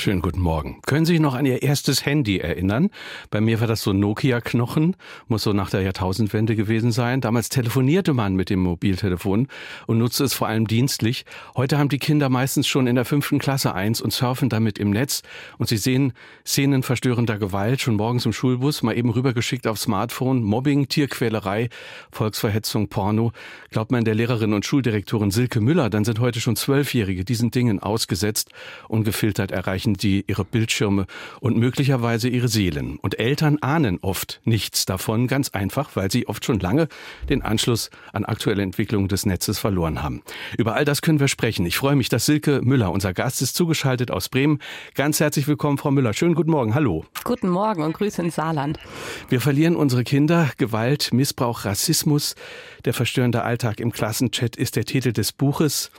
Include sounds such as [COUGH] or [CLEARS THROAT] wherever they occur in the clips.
Schönen guten Morgen. Können Sie sich noch an Ihr erstes Handy erinnern? Bei mir war das so Nokia-Knochen, muss so nach der Jahrtausendwende gewesen sein. Damals telefonierte man mit dem Mobiltelefon und nutzte es vor allem dienstlich. Heute haben die Kinder meistens schon in der fünften Klasse eins und surfen damit im Netz. Und sie sehen Szenen verstörender Gewalt schon morgens im Schulbus, mal eben rübergeschickt auf Smartphone, Mobbing, Tierquälerei, Volksverhetzung, Porno. Glaubt man der Lehrerin und Schuldirektorin Silke Müller, dann sind heute schon Zwölfjährige diesen Dingen ausgesetzt, ungefiltert erreichen erreichen die ihre Bildschirme und möglicherweise ihre Seelen. Und Eltern ahnen oft nichts davon, ganz einfach, weil sie oft schon lange den Anschluss an aktuelle Entwicklungen des Netzes verloren haben. Über all das können wir sprechen. Ich freue mich, dass Silke Müller, unser Gast, ist zugeschaltet aus Bremen. Ganz herzlich willkommen, Frau Müller. Schönen guten Morgen. Hallo. Guten Morgen und Grüße ins Saarland. Wir verlieren unsere Kinder. Gewalt, Missbrauch, Rassismus. Der verstörende Alltag im Klassenchat ist der Titel des Buches.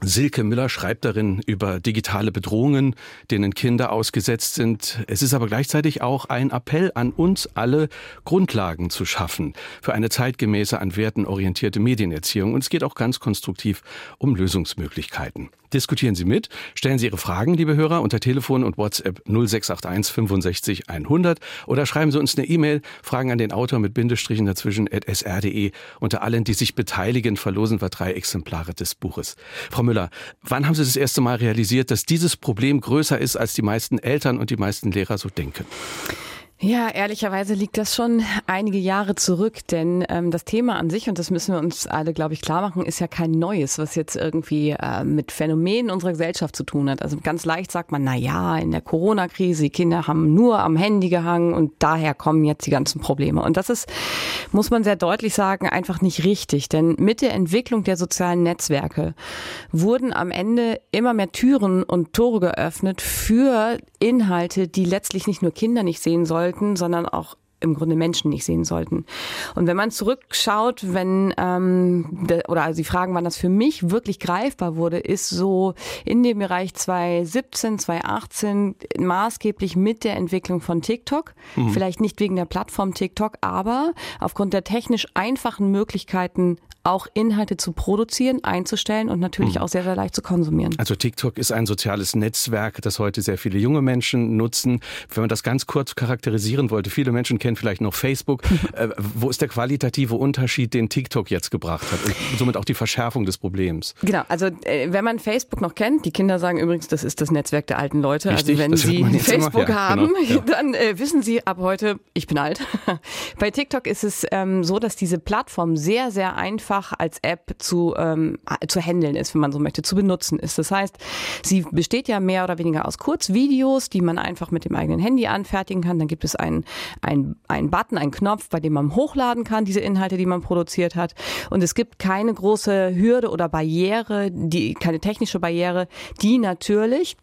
Silke Müller schreibt darin über digitale Bedrohungen, denen Kinder ausgesetzt sind. Es ist aber gleichzeitig auch ein Appell an uns alle, Grundlagen zu schaffen für eine zeitgemäße, an Werten orientierte Medienerziehung. Und es geht auch ganz konstruktiv um Lösungsmöglichkeiten. Diskutieren Sie mit, stellen Sie Ihre Fragen, liebe Hörer, unter Telefon und WhatsApp 0681 65 100 oder schreiben Sie uns eine E-Mail, Fragen an den Autor mit Bindestrichen dazwischen at sr.de. Unter allen, die sich beteiligen, verlosen wir drei Exemplare des Buches. Frau Müller, wann haben Sie das erste Mal realisiert, dass dieses Problem größer ist, als die meisten Eltern und die meisten Lehrer so denken? Ja, ehrlicherweise liegt das schon einige Jahre zurück, denn ähm, das Thema an sich, und das müssen wir uns alle, glaube ich, klar machen, ist ja kein neues, was jetzt irgendwie äh, mit Phänomenen unserer Gesellschaft zu tun hat. Also ganz leicht sagt man, na ja, in der Corona-Krise, die Kinder haben nur am Handy gehangen und daher kommen jetzt die ganzen Probleme. Und das ist, muss man sehr deutlich sagen, einfach nicht richtig, denn mit der Entwicklung der sozialen Netzwerke wurden am Ende immer mehr Türen und Tore geöffnet für Inhalte, die letztlich nicht nur Kinder nicht sehen sollen, sollten, sondern auch im Grunde Menschen nicht sehen sollten. Und wenn man zurückschaut, wenn ähm, de, oder also die Fragen, wann das für mich wirklich greifbar wurde, ist so in dem Bereich 2017, 2018 maßgeblich mit der Entwicklung von TikTok. Mhm. Vielleicht nicht wegen der Plattform TikTok, aber aufgrund der technisch einfachen Möglichkeiten auch Inhalte zu produzieren, einzustellen und natürlich mhm. auch sehr, sehr leicht zu konsumieren. Also TikTok ist ein soziales Netzwerk, das heute sehr viele junge Menschen nutzen. Wenn man das ganz kurz charakterisieren wollte, viele Menschen kennen vielleicht noch Facebook. [LAUGHS] äh, wo ist der qualitative Unterschied, den TikTok jetzt gebracht hat und somit auch die Verschärfung des Problems? Genau, also äh, wenn man Facebook noch kennt, die Kinder sagen übrigens, das ist das Netzwerk der alten Leute. Also Richtig, also wenn sie Facebook ja, haben, genau, ja. [LAUGHS] dann äh, wissen sie ab heute, ich bin alt. [LAUGHS] Bei TikTok ist es ähm, so, dass diese Plattform sehr, sehr einfach einfach als App zu, ähm, zu handeln ist, wenn man so möchte, zu benutzen ist. Das heißt, sie besteht ja mehr oder weniger aus Kurzvideos, die man einfach mit dem eigenen Handy anfertigen kann. Dann gibt es einen, einen, einen Button, einen Knopf, bei dem man hochladen kann, diese Inhalte, die man produziert hat. Und es gibt keine große Hürde oder Barriere, die, keine technische Barriere, die natürlich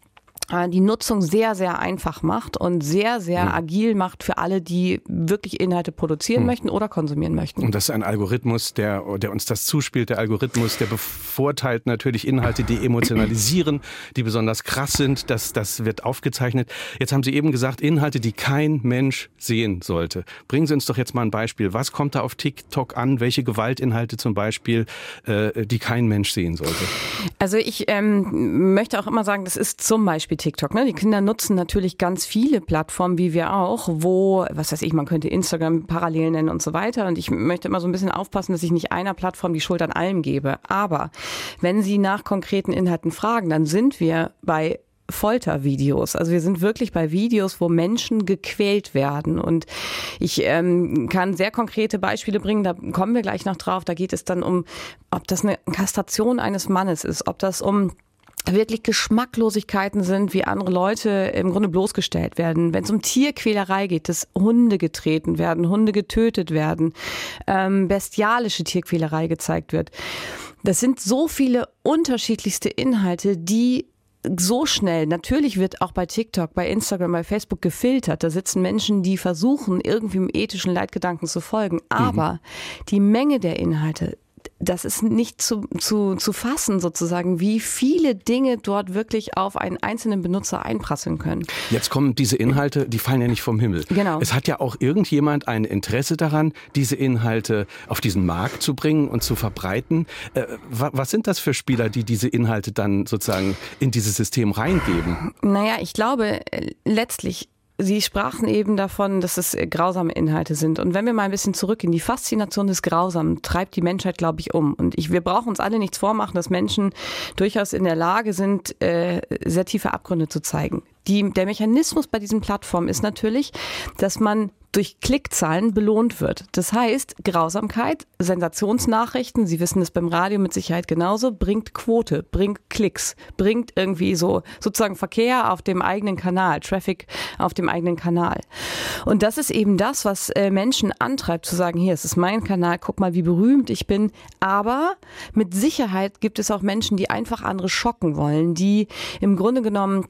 die Nutzung sehr, sehr einfach macht und sehr, sehr mhm. agil macht für alle, die wirklich Inhalte produzieren mhm. möchten oder konsumieren möchten. Und das ist ein Algorithmus, der, der uns das zuspielt. Der Algorithmus, der bevorteilt natürlich Inhalte, die emotionalisieren, die besonders krass sind. Das, das wird aufgezeichnet. Jetzt haben Sie eben gesagt, Inhalte, die kein Mensch sehen sollte. Bringen Sie uns doch jetzt mal ein Beispiel. Was kommt da auf TikTok an? Welche Gewaltinhalte zum Beispiel, äh, die kein Mensch sehen sollte? Also ich ähm, möchte auch immer sagen, das ist zum Beispiel Beispiel TikTok. Ne? Die Kinder nutzen natürlich ganz viele Plattformen, wie wir auch, wo, was weiß ich, man könnte Instagram parallel nennen und so weiter. Und ich möchte immer so ein bisschen aufpassen, dass ich nicht einer Plattform die Schuld an allem gebe. Aber wenn Sie nach konkreten Inhalten fragen, dann sind wir bei Foltervideos. Also wir sind wirklich bei Videos, wo Menschen gequält werden. Und ich ähm, kann sehr konkrete Beispiele bringen, da kommen wir gleich noch drauf. Da geht es dann um, ob das eine Kastration eines Mannes ist, ob das um wirklich Geschmacklosigkeiten sind, wie andere Leute im Grunde bloßgestellt werden. Wenn es um Tierquälerei geht, dass Hunde getreten werden, Hunde getötet werden, ähm, bestialische Tierquälerei gezeigt wird. Das sind so viele unterschiedlichste Inhalte, die so schnell, natürlich wird auch bei TikTok, bei Instagram, bei Facebook gefiltert. Da sitzen Menschen, die versuchen, irgendwie im ethischen Leitgedanken zu folgen. Aber mhm. die Menge der Inhalte das ist nicht zu, zu, zu fassen sozusagen, wie viele Dinge dort wirklich auf einen einzelnen Benutzer einprasseln können. Jetzt kommen diese Inhalte, die fallen ja nicht vom Himmel. Genau. Es hat ja auch irgendjemand ein Interesse daran, diese Inhalte auf diesen Markt zu bringen und zu verbreiten. Äh, was sind das für Spieler, die diese Inhalte dann sozusagen in dieses System reingeben? Naja, ich glaube, äh, letztlich Sie sprachen eben davon, dass es äh, grausame Inhalte sind. Und wenn wir mal ein bisschen zurückgehen, die Faszination des Grausamen treibt die Menschheit, glaube ich, um. Und ich, wir brauchen uns alle nichts vormachen, dass Menschen durchaus in der Lage sind, äh, sehr tiefe Abgründe zu zeigen. Die, der Mechanismus bei diesen Plattformen ist natürlich, dass man durch Klickzahlen belohnt wird. Das heißt, Grausamkeit, Sensationsnachrichten, Sie wissen es beim Radio mit Sicherheit genauso, bringt Quote, bringt Klicks, bringt irgendwie so sozusagen Verkehr auf dem eigenen Kanal, Traffic auf dem eigenen Kanal. Und das ist eben das, was äh, Menschen antreibt, zu sagen, hier, es ist mein Kanal, guck mal, wie berühmt ich bin. Aber mit Sicherheit gibt es auch Menschen, die einfach andere schocken wollen, die im Grunde genommen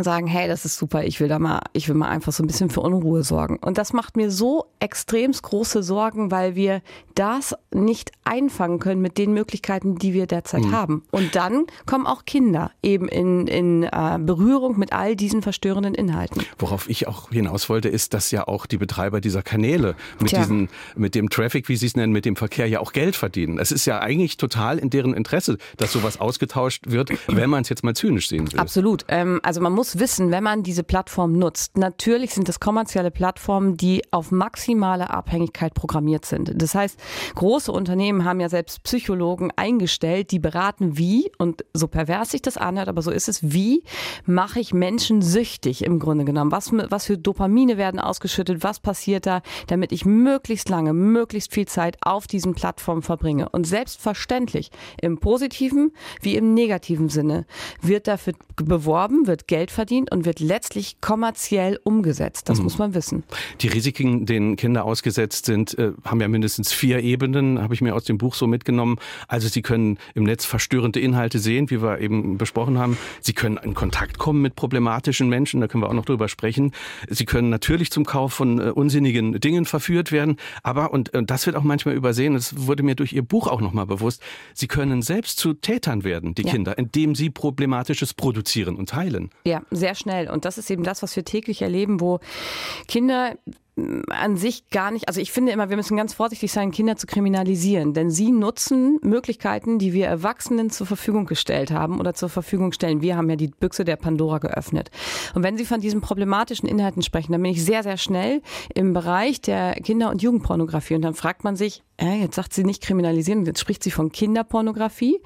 sagen, hey, das ist super, ich will da mal, ich will mal einfach so ein bisschen für Unruhe sorgen. Und das macht mir so extremst große Sorgen, weil wir das nicht einfangen können mit den Möglichkeiten, die wir derzeit mhm. haben. Und dann kommen auch Kinder eben in, in äh, Berührung mit all diesen verstörenden Inhalten. Worauf ich auch hinaus wollte, ist, dass ja auch die Betreiber dieser Kanäle mit Tja. diesen, mit dem Traffic, wie sie es nennen, mit dem Verkehr ja auch Geld verdienen. Es ist ja eigentlich total in deren Interesse, dass sowas ausgetauscht wird, [CLEARS THROAT] wenn man es jetzt mal zynisch sehen will. Absolut. Ähm, also man muss muss wissen, wenn man diese Plattform nutzt, natürlich sind das kommerzielle Plattformen, die auf maximale Abhängigkeit programmiert sind. Das heißt, große Unternehmen haben ja selbst Psychologen eingestellt, die beraten, wie, und so pervers sich das anhört, aber so ist es, wie mache ich Menschen süchtig im Grunde genommen? Was, was für Dopamine werden ausgeschüttet? Was passiert da, damit ich möglichst lange, möglichst viel Zeit auf diesen Plattformen verbringe? Und selbstverständlich im positiven wie im negativen Sinne wird dafür beworben, wird Geld Geld verdient und wird letztlich kommerziell umgesetzt. Das mhm. muss man wissen. Die Risiken, denen Kinder ausgesetzt sind, äh, haben ja mindestens vier Ebenen, habe ich mir aus dem Buch so mitgenommen. Also sie können im Netz verstörende Inhalte sehen, wie wir eben besprochen haben. Sie können in Kontakt kommen mit problematischen Menschen, da können wir auch noch drüber sprechen. Sie können natürlich zum Kauf von äh, unsinnigen Dingen verführt werden. Aber, und äh, das wird auch manchmal übersehen, das wurde mir durch Ihr Buch auch nochmal bewusst, sie können selbst zu Tätern werden, die ja. Kinder, indem sie Problematisches produzieren und teilen. Ja, sehr schnell. Und das ist eben das, was wir täglich erleben, wo Kinder mm, an sich gar nicht, also ich finde immer, wir müssen ganz vorsichtig sein, Kinder zu kriminalisieren, denn sie nutzen Möglichkeiten, die wir Erwachsenen zur Verfügung gestellt haben oder zur Verfügung stellen. Wir haben ja die Büchse der Pandora geöffnet. Und wenn Sie von diesen problematischen Inhalten sprechen, dann bin ich sehr, sehr schnell im Bereich der Kinder- und Jugendpornografie und dann fragt man sich, äh, jetzt sagt sie nicht kriminalisieren, jetzt spricht sie von Kinderpornografie.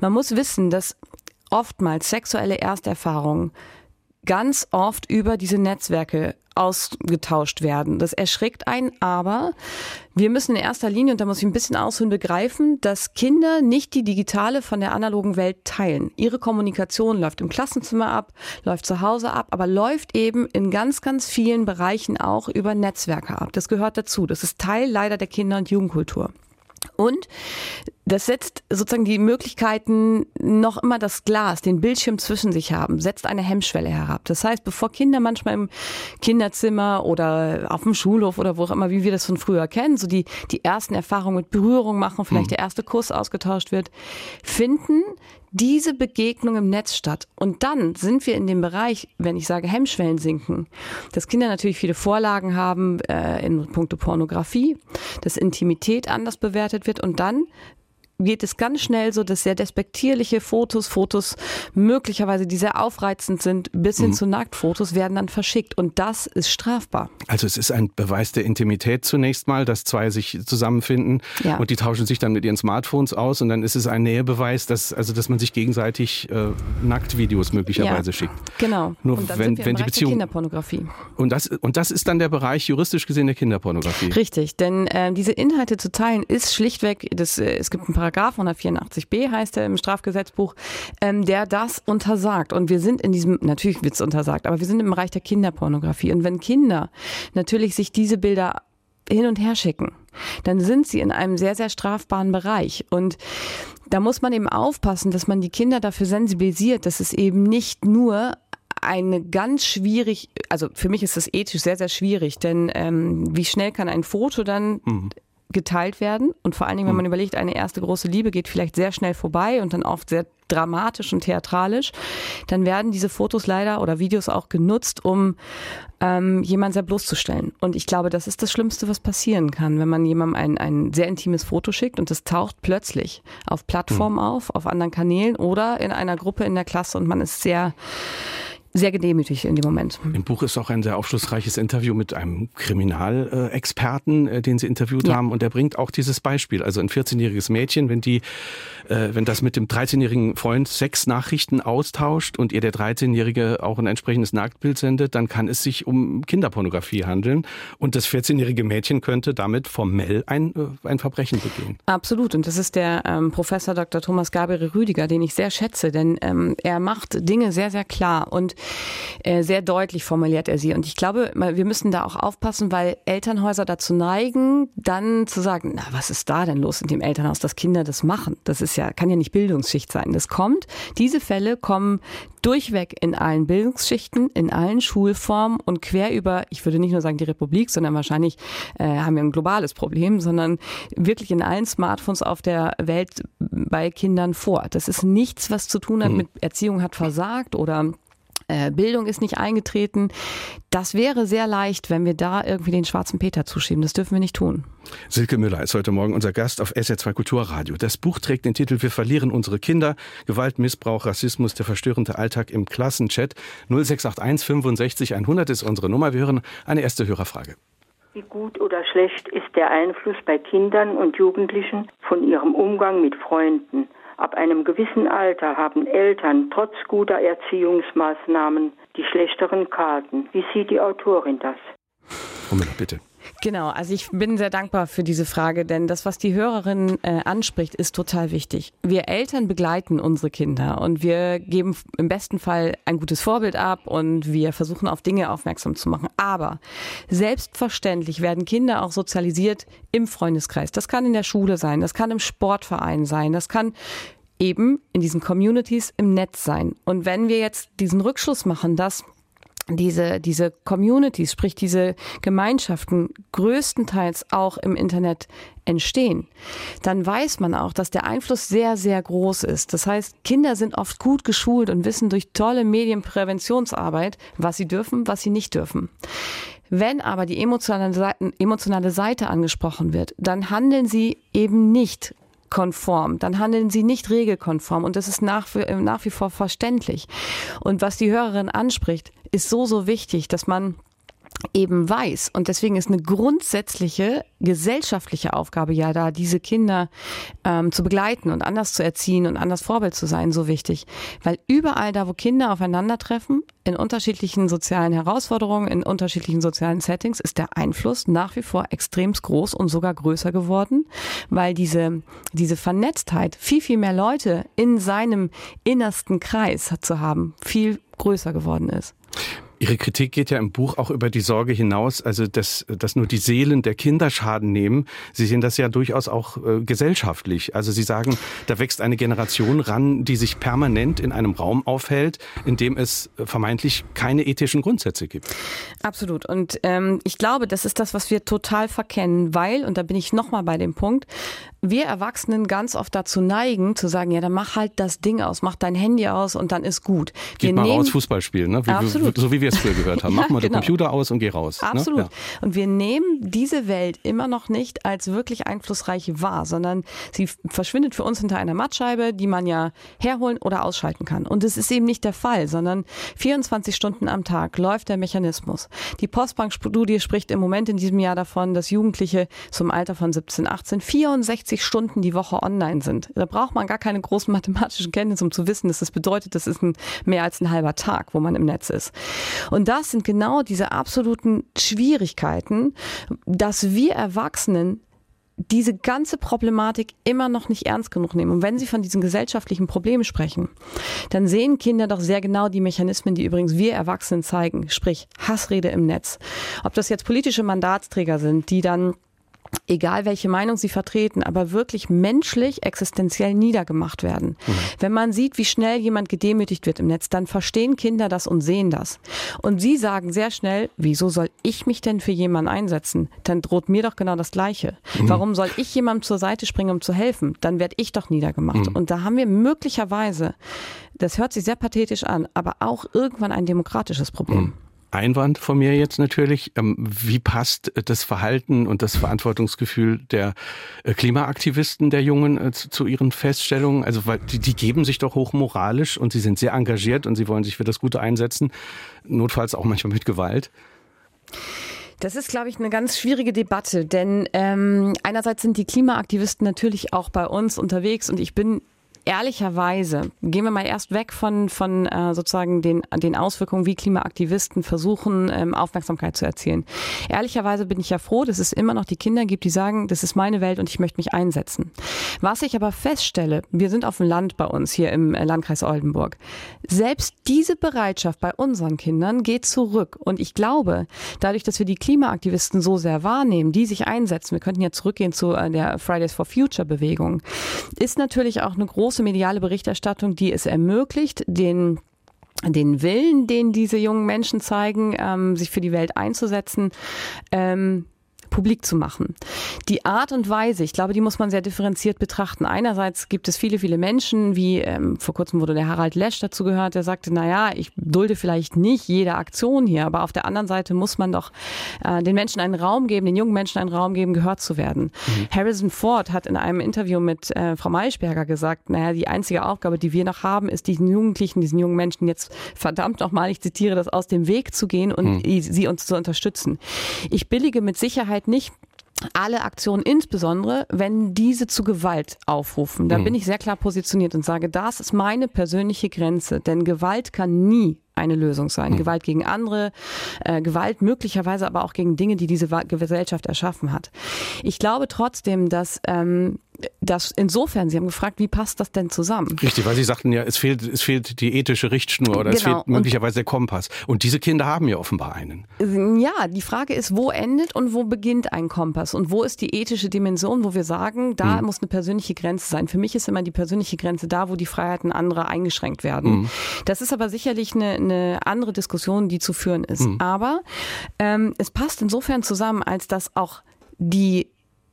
Man muss wissen, dass oftmals sexuelle Ersterfahrungen ganz oft über diese Netzwerke ausgetauscht werden. Das erschreckt einen, aber wir müssen in erster Linie, und da muss ich ein bisschen ausholen, begreifen, dass Kinder nicht die digitale von der analogen Welt teilen. Ihre Kommunikation läuft im Klassenzimmer ab, läuft zu Hause ab, aber läuft eben in ganz, ganz vielen Bereichen auch über Netzwerke ab. Das gehört dazu. Das ist Teil leider der Kinder- und Jugendkultur. Und das setzt sozusagen die Möglichkeiten, noch immer das Glas, den Bildschirm zwischen sich haben, setzt eine Hemmschwelle herab. Das heißt, bevor Kinder manchmal im Kinderzimmer oder auf dem Schulhof oder wo auch immer, wie wir das von früher kennen, so die, die ersten Erfahrungen mit Berührung machen, vielleicht mhm. der erste Kuss ausgetauscht wird, finden diese Begegnung im Netz statt. Und dann sind wir in dem Bereich, wenn ich sage Hemmschwellen sinken, dass Kinder natürlich viele Vorlagen haben äh, in puncto Pornografie, dass Intimität anders bewertet wird und dann geht es ganz schnell so, dass sehr despektierliche Fotos, Fotos möglicherweise, die sehr aufreizend sind, bis hin mhm. zu Nacktfotos, werden dann verschickt. Und das ist strafbar. Also es ist ein Beweis der Intimität zunächst mal, dass zwei sich zusammenfinden ja. und die tauschen sich dann mit ihren Smartphones aus und dann ist es ein Nähebeweis, dass, also, dass man sich gegenseitig äh, Nacktvideos möglicherweise ja, schickt. Genau. Nur wenn, wenn die Beziehung. Kinderpornografie. Und das, und das ist dann der Bereich juristisch gesehen der Kinderpornografie. Richtig, denn äh, diese Inhalte zu teilen ist schlichtweg, das, äh, es gibt ein paar Paragraph 184b heißt er im Strafgesetzbuch, ähm, der das untersagt. Und wir sind in diesem, natürlich wird es untersagt, aber wir sind im Bereich der Kinderpornografie. Und wenn Kinder natürlich sich diese Bilder hin und her schicken, dann sind sie in einem sehr, sehr strafbaren Bereich. Und da muss man eben aufpassen, dass man die Kinder dafür sensibilisiert, dass es eben nicht nur eine ganz schwierig, also für mich ist das ethisch sehr, sehr schwierig, denn ähm, wie schnell kann ein Foto dann mhm geteilt werden. Und vor allen Dingen, wenn man hm. überlegt, eine erste große Liebe geht vielleicht sehr schnell vorbei und dann oft sehr dramatisch und theatralisch, dann werden diese Fotos leider oder Videos auch genutzt, um ähm, jemanden sehr bloßzustellen. Und ich glaube, das ist das Schlimmste, was passieren kann, wenn man jemandem ein, ein sehr intimes Foto schickt und das taucht plötzlich auf Plattformen mhm. auf, auf anderen Kanälen oder in einer Gruppe in der Klasse und man ist sehr sehr gedemütigt in dem Moment. Im Buch ist auch ein sehr aufschlussreiches Interview mit einem Kriminalexperten, äh, den Sie interviewt ja. haben. Und der bringt auch dieses Beispiel. Also ein 14-jähriges Mädchen, wenn die, äh, wenn das mit dem 13-jährigen Freund sechs Nachrichten austauscht und ihr der 13-jährige auch ein entsprechendes Nacktbild sendet, dann kann es sich um Kinderpornografie handeln. Und das 14-jährige Mädchen könnte damit formell ein, äh, ein Verbrechen begehen. Absolut. Und das ist der ähm, Professor Dr. Thomas Gabriel Rüdiger, den ich sehr schätze, denn ähm, er macht Dinge sehr, sehr klar. Und äh, sehr deutlich formuliert er sie. Und ich glaube, wir müssen da auch aufpassen, weil Elternhäuser dazu neigen, dann zu sagen, na, was ist da denn los in dem Elternhaus, dass Kinder das machen? Das ist ja, kann ja nicht Bildungsschicht sein. Das kommt, diese Fälle kommen durchweg in allen Bildungsschichten, in allen Schulformen und quer über, ich würde nicht nur sagen die Republik, sondern wahrscheinlich äh, haben wir ein globales Problem, sondern wirklich in allen Smartphones auf der Welt bei Kindern vor. Das ist nichts, was zu tun hat mhm. mit Erziehung hat versagt oder äh, Bildung ist nicht eingetreten. Das wäre sehr leicht, wenn wir da irgendwie den schwarzen Peter zuschieben. Das dürfen wir nicht tun. Silke Müller ist heute Morgen unser Gast auf SR2 Kulturradio. Das Buch trägt den Titel Wir verlieren unsere Kinder. Gewalt, Missbrauch, Rassismus, der verstörende Alltag im Klassenchat. 0681 65 100 ist unsere Nummer. Wir hören eine erste Hörerfrage. Wie gut oder schlecht ist der Einfluss bei Kindern und Jugendlichen von ihrem Umgang mit Freunden? Ab einem gewissen Alter haben Eltern trotz guter Erziehungsmaßnahmen die schlechteren Karten. Wie sieht die Autorin das? Müller, bitte. Genau, also ich bin sehr dankbar für diese Frage, denn das, was die Hörerin äh, anspricht, ist total wichtig. Wir Eltern begleiten unsere Kinder und wir geben im besten Fall ein gutes Vorbild ab und wir versuchen auf Dinge aufmerksam zu machen. Aber selbstverständlich werden Kinder auch sozialisiert im Freundeskreis. Das kann in der Schule sein, das kann im Sportverein sein, das kann eben in diesen Communities im Netz sein. Und wenn wir jetzt diesen Rückschluss machen, dass diese, diese Communities, sprich diese Gemeinschaften größtenteils auch im Internet entstehen, dann weiß man auch, dass der Einfluss sehr, sehr groß ist. Das heißt, Kinder sind oft gut geschult und wissen durch tolle Medienpräventionsarbeit, was sie dürfen, was sie nicht dürfen. Wenn aber die emotionale Seite, emotionale Seite angesprochen wird, dann handeln sie eben nicht konform, dann handeln sie nicht regelkonform und das ist nach, nach wie vor verständlich. Und was die Hörerin anspricht, ist so, so wichtig, dass man eben weiß. Und deswegen ist eine grundsätzliche gesellschaftliche Aufgabe ja da, diese Kinder ähm, zu begleiten und anders zu erziehen und anders Vorbild zu sein, so wichtig. Weil überall da, wo Kinder aufeinandertreffen, in unterschiedlichen sozialen Herausforderungen, in unterschiedlichen sozialen Settings, ist der Einfluss nach wie vor extremst groß und sogar größer geworden, weil diese, diese Vernetztheit, viel, viel mehr Leute in seinem innersten Kreis zu haben, viel größer geworden ist. Ihre Kritik geht ja im Buch auch über die Sorge hinaus, also dass, dass nur die Seelen der Kinder Schaden nehmen. Sie sehen das ja durchaus auch äh, gesellschaftlich. Also Sie sagen, da wächst eine Generation ran, die sich permanent in einem Raum aufhält, in dem es vermeintlich keine ethischen Grundsätze gibt. Absolut. Und ähm, ich glaube, das ist das, was wir total verkennen, weil, und da bin ich nochmal bei dem Punkt, wir Erwachsenen ganz oft dazu neigen, zu sagen, ja, dann mach halt das Ding aus, mach dein Handy aus und dann ist gut. Geht wir mal nehmen, raus Fußball spielen, ne? Wie, Absolut. so wie wir es früher gehört haben. Mach ja, [LAUGHS] mal genau. den Computer aus und geh raus. Ne? Absolut. Ne? Ja. Und wir nehmen diese Welt immer noch nicht als wirklich einflussreich wahr, sondern sie verschwindet für uns hinter einer Mattscheibe, die man ja herholen oder ausschalten kann. Und es ist eben nicht der Fall, sondern 24 Stunden am Tag läuft der Mechanismus. Die Postbank-Studie spricht im Moment in diesem Jahr davon, dass Jugendliche zum Alter von 17, 18 64 60 Stunden die Woche online sind. Da braucht man gar keine großen mathematischen Kenntnisse, um zu wissen, dass das bedeutet, das ist ein, mehr als ein halber Tag, wo man im Netz ist. Und das sind genau diese absoluten Schwierigkeiten, dass wir Erwachsenen diese ganze Problematik immer noch nicht ernst genug nehmen. Und wenn Sie von diesen gesellschaftlichen Problemen sprechen, dann sehen Kinder doch sehr genau die Mechanismen, die übrigens wir Erwachsenen zeigen, sprich Hassrede im Netz. Ob das jetzt politische Mandatsträger sind, die dann egal welche Meinung sie vertreten, aber wirklich menschlich, existenziell niedergemacht werden. Mhm. Wenn man sieht, wie schnell jemand gedemütigt wird im Netz, dann verstehen Kinder das und sehen das. Und sie sagen sehr schnell, wieso soll ich mich denn für jemanden einsetzen? Dann droht mir doch genau das Gleiche. Mhm. Warum soll ich jemandem zur Seite springen, um zu helfen? Dann werde ich doch niedergemacht. Mhm. Und da haben wir möglicherweise, das hört sich sehr pathetisch an, aber auch irgendwann ein demokratisches Problem. Einwand von mir jetzt natürlich. Ähm, wie passt das Verhalten und das Verantwortungsgefühl der äh, Klimaaktivisten der Jungen äh, zu ihren Feststellungen? Also, weil die, die geben sich doch hochmoralisch und sie sind sehr engagiert und sie wollen sich für das Gute einsetzen, notfalls auch manchmal mit Gewalt. Das ist, glaube ich, eine ganz schwierige Debatte, denn ähm, einerseits sind die Klimaaktivisten natürlich auch bei uns unterwegs und ich bin ehrlicherweise, gehen wir mal erst weg von, von äh, sozusagen den, den Auswirkungen, wie Klimaaktivisten versuchen, ähm, Aufmerksamkeit zu erzielen. Ehrlicherweise bin ich ja froh, dass es immer noch die Kinder gibt, die sagen, das ist meine Welt und ich möchte mich einsetzen. Was ich aber feststelle, wir sind auf dem Land bei uns hier im äh, Landkreis Oldenburg. Selbst diese Bereitschaft bei unseren Kindern geht zurück. Und ich glaube, dadurch, dass wir die Klimaaktivisten so sehr wahrnehmen, die sich einsetzen, wir könnten ja zurückgehen zu äh, der Fridays for Future Bewegung, ist natürlich auch eine große große mediale Berichterstattung, die es ermöglicht, den den Willen, den diese jungen Menschen zeigen, ähm, sich für die Welt einzusetzen, ähm, publik zu machen. Die Art und Weise, ich glaube, die muss man sehr differenziert betrachten. Einerseits gibt es viele, viele Menschen, wie ähm, vor kurzem wurde der Harald Lesch dazu gehört, der sagte, na ja, ich dulde vielleicht nicht jede Aktion hier, aber auf der anderen Seite muss man doch äh, den Menschen einen Raum geben, den jungen Menschen einen Raum geben, gehört zu werden. Mhm. Harrison Ford hat in einem Interview mit äh, Frau Maischberger gesagt, naja, die einzige Aufgabe, die wir noch haben, ist diesen Jugendlichen, diesen jungen Menschen jetzt verdammt nochmal, ich zitiere das, aus dem Weg zu gehen und mhm. sie uns zu unterstützen. Ich billige mit Sicherheit nicht alle Aktionen, insbesondere wenn diese zu Gewalt aufrufen. Da mhm. bin ich sehr klar positioniert und sage, das ist meine persönliche Grenze, denn Gewalt kann nie eine Lösung sein. Mhm. Gewalt gegen andere, äh, Gewalt möglicherweise aber auch gegen Dinge, die diese Gesellschaft erschaffen hat. Ich glaube trotzdem, dass ähm, das insofern, Sie haben gefragt, wie passt das denn zusammen? Richtig, weil Sie sagten ja, es fehlt, es fehlt die ethische Richtschnur oder genau. es fehlt möglicherweise der Kompass. Und diese Kinder haben ja offenbar einen. Ja, die Frage ist, wo endet und wo beginnt ein Kompass? Und wo ist die ethische Dimension, wo wir sagen, da hm. muss eine persönliche Grenze sein? Für mich ist immer die persönliche Grenze da, wo die Freiheiten anderer eingeschränkt werden. Hm. Das ist aber sicherlich eine, eine, andere Diskussion, die zu führen ist. Hm. Aber ähm, es passt insofern zusammen, als dass auch die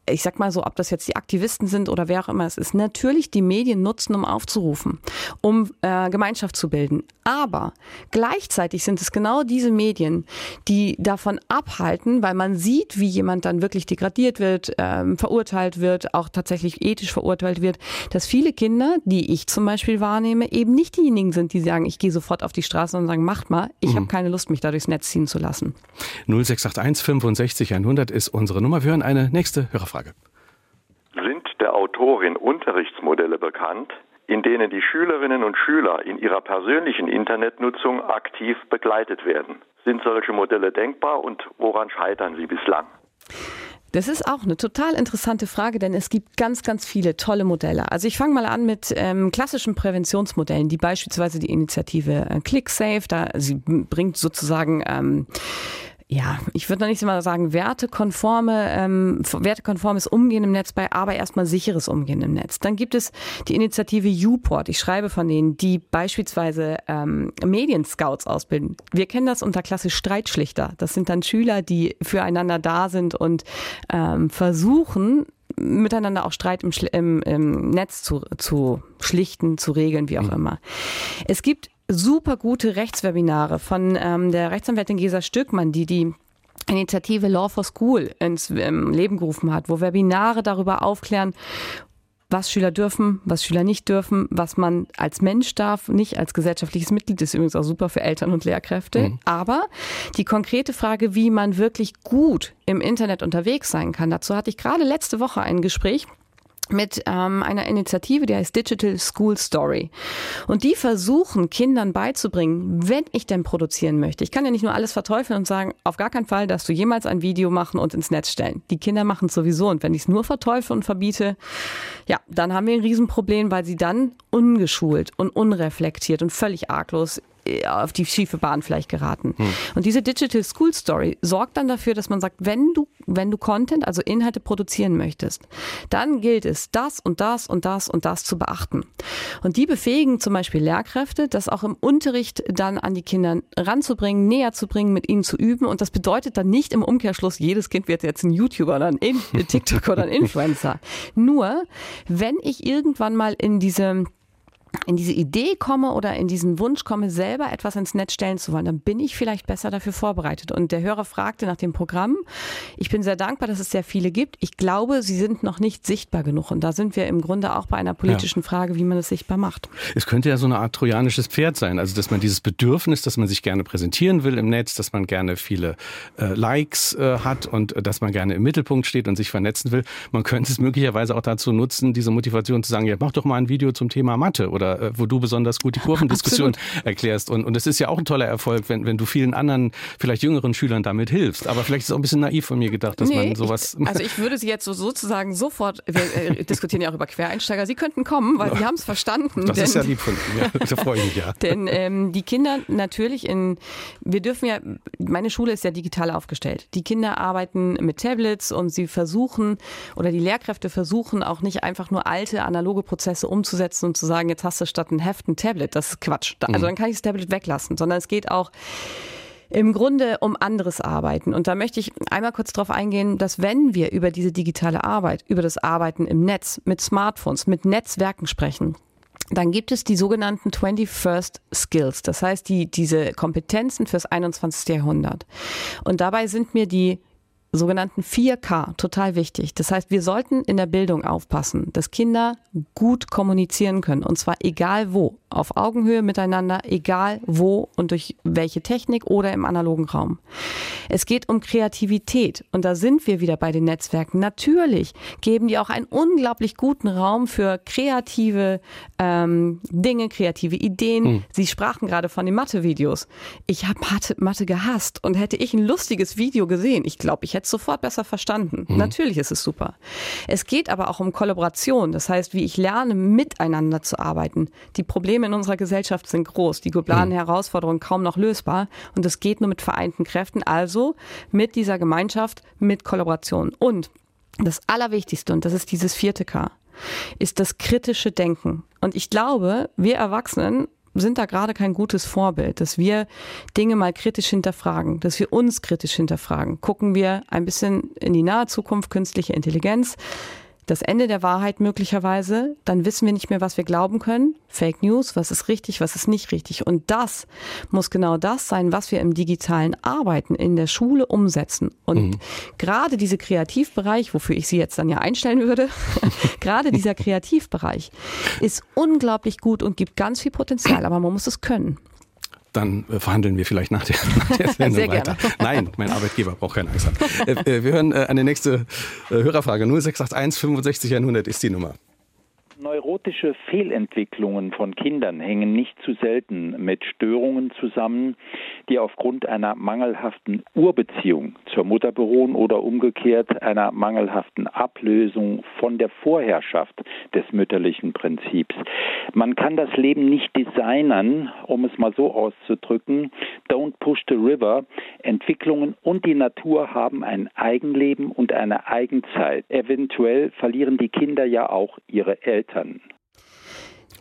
ich sag mal so, ob das jetzt die Aktivisten sind oder wer auch immer es ist, natürlich die Medien nutzen, um aufzurufen, um äh, Gemeinschaft zu bilden. Aber gleichzeitig sind es genau diese Medien, die davon abhalten, weil man sieht, wie jemand dann wirklich degradiert wird, ähm, verurteilt wird, auch tatsächlich ethisch verurteilt wird, dass viele Kinder, die ich zum Beispiel wahrnehme, eben nicht diejenigen sind, die sagen, ich gehe sofort auf die Straße und sagen, macht mal, ich mhm. habe keine Lust, mich da durchs Netz ziehen zu lassen. 0681 65 100 ist unsere Nummer. Wir hören eine nächste Hörerfrage. Frage. Sind der Autorin Unterrichtsmodelle bekannt, in denen die Schülerinnen und Schüler in ihrer persönlichen Internetnutzung aktiv begleitet werden? Sind solche Modelle denkbar und woran scheitern sie bislang? Das ist auch eine total interessante Frage, denn es gibt ganz, ganz viele tolle Modelle. Also ich fange mal an mit ähm, klassischen Präventionsmodellen, die beispielsweise die Initiative äh, ClickSafe, da sie bringt sozusagen ähm, ja, ich würde noch nicht mal sagen wertekonforme, ähm, wertekonformes Umgehen im Netz bei, aber erstmal sicheres Umgehen im Netz. Dann gibt es die Initiative Uport. Ich schreibe von denen, die beispielsweise ähm, Medienscouts ausbilden. Wir kennen das unter Klasse Streitschlichter. Das sind dann Schüler, die füreinander da sind und ähm, versuchen, miteinander auch Streit im, im, im Netz zu, zu schlichten, zu regeln, wie auch mhm. immer. Es gibt super gute Rechtswebinare von ähm, der Rechtsanwältin Gesa Stückmann, die die Initiative Law for School ins ähm, Leben gerufen hat, wo Webinare darüber aufklären, was Schüler dürfen, was Schüler nicht dürfen, was man als Mensch darf, nicht als gesellschaftliches Mitglied, ist übrigens auch super für Eltern und Lehrkräfte. Mhm. Aber die konkrete Frage, wie man wirklich gut im Internet unterwegs sein kann, dazu hatte ich gerade letzte Woche ein Gespräch mit ähm, einer Initiative, die heißt Digital School Story. Und die versuchen, Kindern beizubringen, wenn ich denn produzieren möchte. Ich kann ja nicht nur alles verteufeln und sagen, auf gar keinen Fall, dass du jemals ein Video machen und ins Netz stellen. Die Kinder machen es sowieso. Und wenn ich es nur verteufel und verbiete, ja, dann haben wir ein Riesenproblem, weil sie dann ungeschult und unreflektiert und völlig arglos auf die schiefe Bahn vielleicht geraten. Hm. Und diese Digital School Story sorgt dann dafür, dass man sagt, wenn du, wenn du Content, also Inhalte produzieren möchtest, dann gilt es, das und das und das und das zu beachten. Und die befähigen zum Beispiel Lehrkräfte, das auch im Unterricht dann an die Kinder ranzubringen, näher zu bringen, mit ihnen zu üben. Und das bedeutet dann nicht im Umkehrschluss, jedes Kind wird jetzt ein YouTuber oder ein TikTok oder ein [LAUGHS] Influencer. Nur, wenn ich irgendwann mal in diese in diese Idee komme oder in diesen Wunsch komme, selber etwas ins Netz stellen zu wollen, dann bin ich vielleicht besser dafür vorbereitet. Und der Hörer fragte nach dem Programm. Ich bin sehr dankbar, dass es sehr viele gibt. Ich glaube, sie sind noch nicht sichtbar genug. Und da sind wir im Grunde auch bei einer politischen ja. Frage, wie man es sichtbar macht. Es könnte ja so eine Art trojanisches Pferd sein. Also, dass man dieses Bedürfnis, dass man sich gerne präsentieren will im Netz, dass man gerne viele äh, Likes äh, hat und äh, dass man gerne im Mittelpunkt steht und sich vernetzen will. Man könnte es möglicherweise auch dazu nutzen, diese Motivation zu sagen, ja, mach doch mal ein Video zum Thema Mathe oder oder äh, wo du besonders gut die Kurvendiskussion [LAUGHS] erklärst. Und, und es ist ja auch ein toller Erfolg, wenn, wenn du vielen anderen, vielleicht jüngeren Schülern damit hilfst. Aber vielleicht ist es auch ein bisschen naiv von mir gedacht, dass nee, man sowas. Ich, also ich würde sie jetzt so sozusagen sofort, wir äh, [LAUGHS] diskutieren ja auch über Quereinsteiger, sie könnten kommen, weil sie [LAUGHS] haben es verstanden. Das denn, ist ja lieb von Ihnen, ja, da freue ich mich ja. Denn ähm, die Kinder natürlich in, wir dürfen ja, meine Schule ist ja digital aufgestellt. Die Kinder arbeiten mit Tablets und sie versuchen, oder die Lehrkräfte versuchen auch nicht einfach nur alte analoge Prozesse umzusetzen und zu sagen, jetzt hast du statt ein Heft ein Tablet. Das ist Quatsch. Also mhm. dann kann ich das Tablet weglassen, sondern es geht auch im Grunde um anderes Arbeiten. Und da möchte ich einmal kurz darauf eingehen, dass wenn wir über diese digitale Arbeit, über das Arbeiten im Netz, mit Smartphones, mit Netzwerken sprechen, dann gibt es die sogenannten 21st Skills, das heißt die, diese Kompetenzen fürs 21. Jahrhundert. Und dabei sind mir die sogenannten 4K total wichtig. Das heißt, wir sollten in der Bildung aufpassen, dass Kinder gut kommunizieren können und zwar egal wo, auf Augenhöhe miteinander, egal wo und durch welche Technik oder im analogen Raum. Es geht um Kreativität und da sind wir wieder bei den Netzwerken. Natürlich geben die auch einen unglaublich guten Raum für kreative ähm, Dinge, kreative Ideen. Hm. Sie sprachen gerade von den Mathe-Videos. Ich habe Mathe, Mathe gehasst und hätte ich ein lustiges Video gesehen, ich glaube, ich hätte es sofort besser verstanden. Hm. Natürlich ist es super. Es geht aber auch um Kollaboration, das heißt, wie ich lerne, miteinander zu arbeiten. Die Probleme in unserer Gesellschaft sind groß, die globalen hm. Herausforderungen kaum noch lösbar und es geht nur mit vereinten Kräften, also mit dieser Gemeinschaft, mit Kollaboration. Und das Allerwichtigste, und das ist dieses vierte K, ist das kritische Denken. Und ich glaube, wir Erwachsenen sind da gerade kein gutes Vorbild, dass wir Dinge mal kritisch hinterfragen, dass wir uns kritisch hinterfragen. Gucken wir ein bisschen in die nahe Zukunft, künstliche Intelligenz das Ende der Wahrheit möglicherweise, dann wissen wir nicht mehr, was wir glauben können. Fake News, was ist richtig, was ist nicht richtig. Und das muss genau das sein, was wir im digitalen Arbeiten in der Schule umsetzen. Und mhm. gerade dieser Kreativbereich, wofür ich Sie jetzt dann ja einstellen würde, [LAUGHS] gerade dieser [LAUGHS] Kreativbereich ist unglaublich gut und gibt ganz viel Potenzial, aber man muss es können dann äh, verhandeln wir vielleicht nach der, [LAUGHS] nach der Sendung Sehr weiter. Gerne. Nein, mein Arbeitgeber braucht keine Angst haben. Äh, äh, wir hören eine nächste Hörerfrage. 0681 65 100 ist die Nummer. Neurotische Fehlentwicklungen von Kindern hängen nicht zu selten mit Störungen zusammen, die aufgrund einer mangelhaften Urbeziehung zur Mutter beruhen oder umgekehrt einer mangelhaften Ablösung von der Vorherrschaft des mütterlichen Prinzips. Man kann das Leben nicht designen, um es mal so auszudrücken. Don't push the river. Entwicklungen und die Natur haben ein Eigenleben und eine Eigenzeit. Eventuell verlieren die Kinder ja auch ihre Eltern können.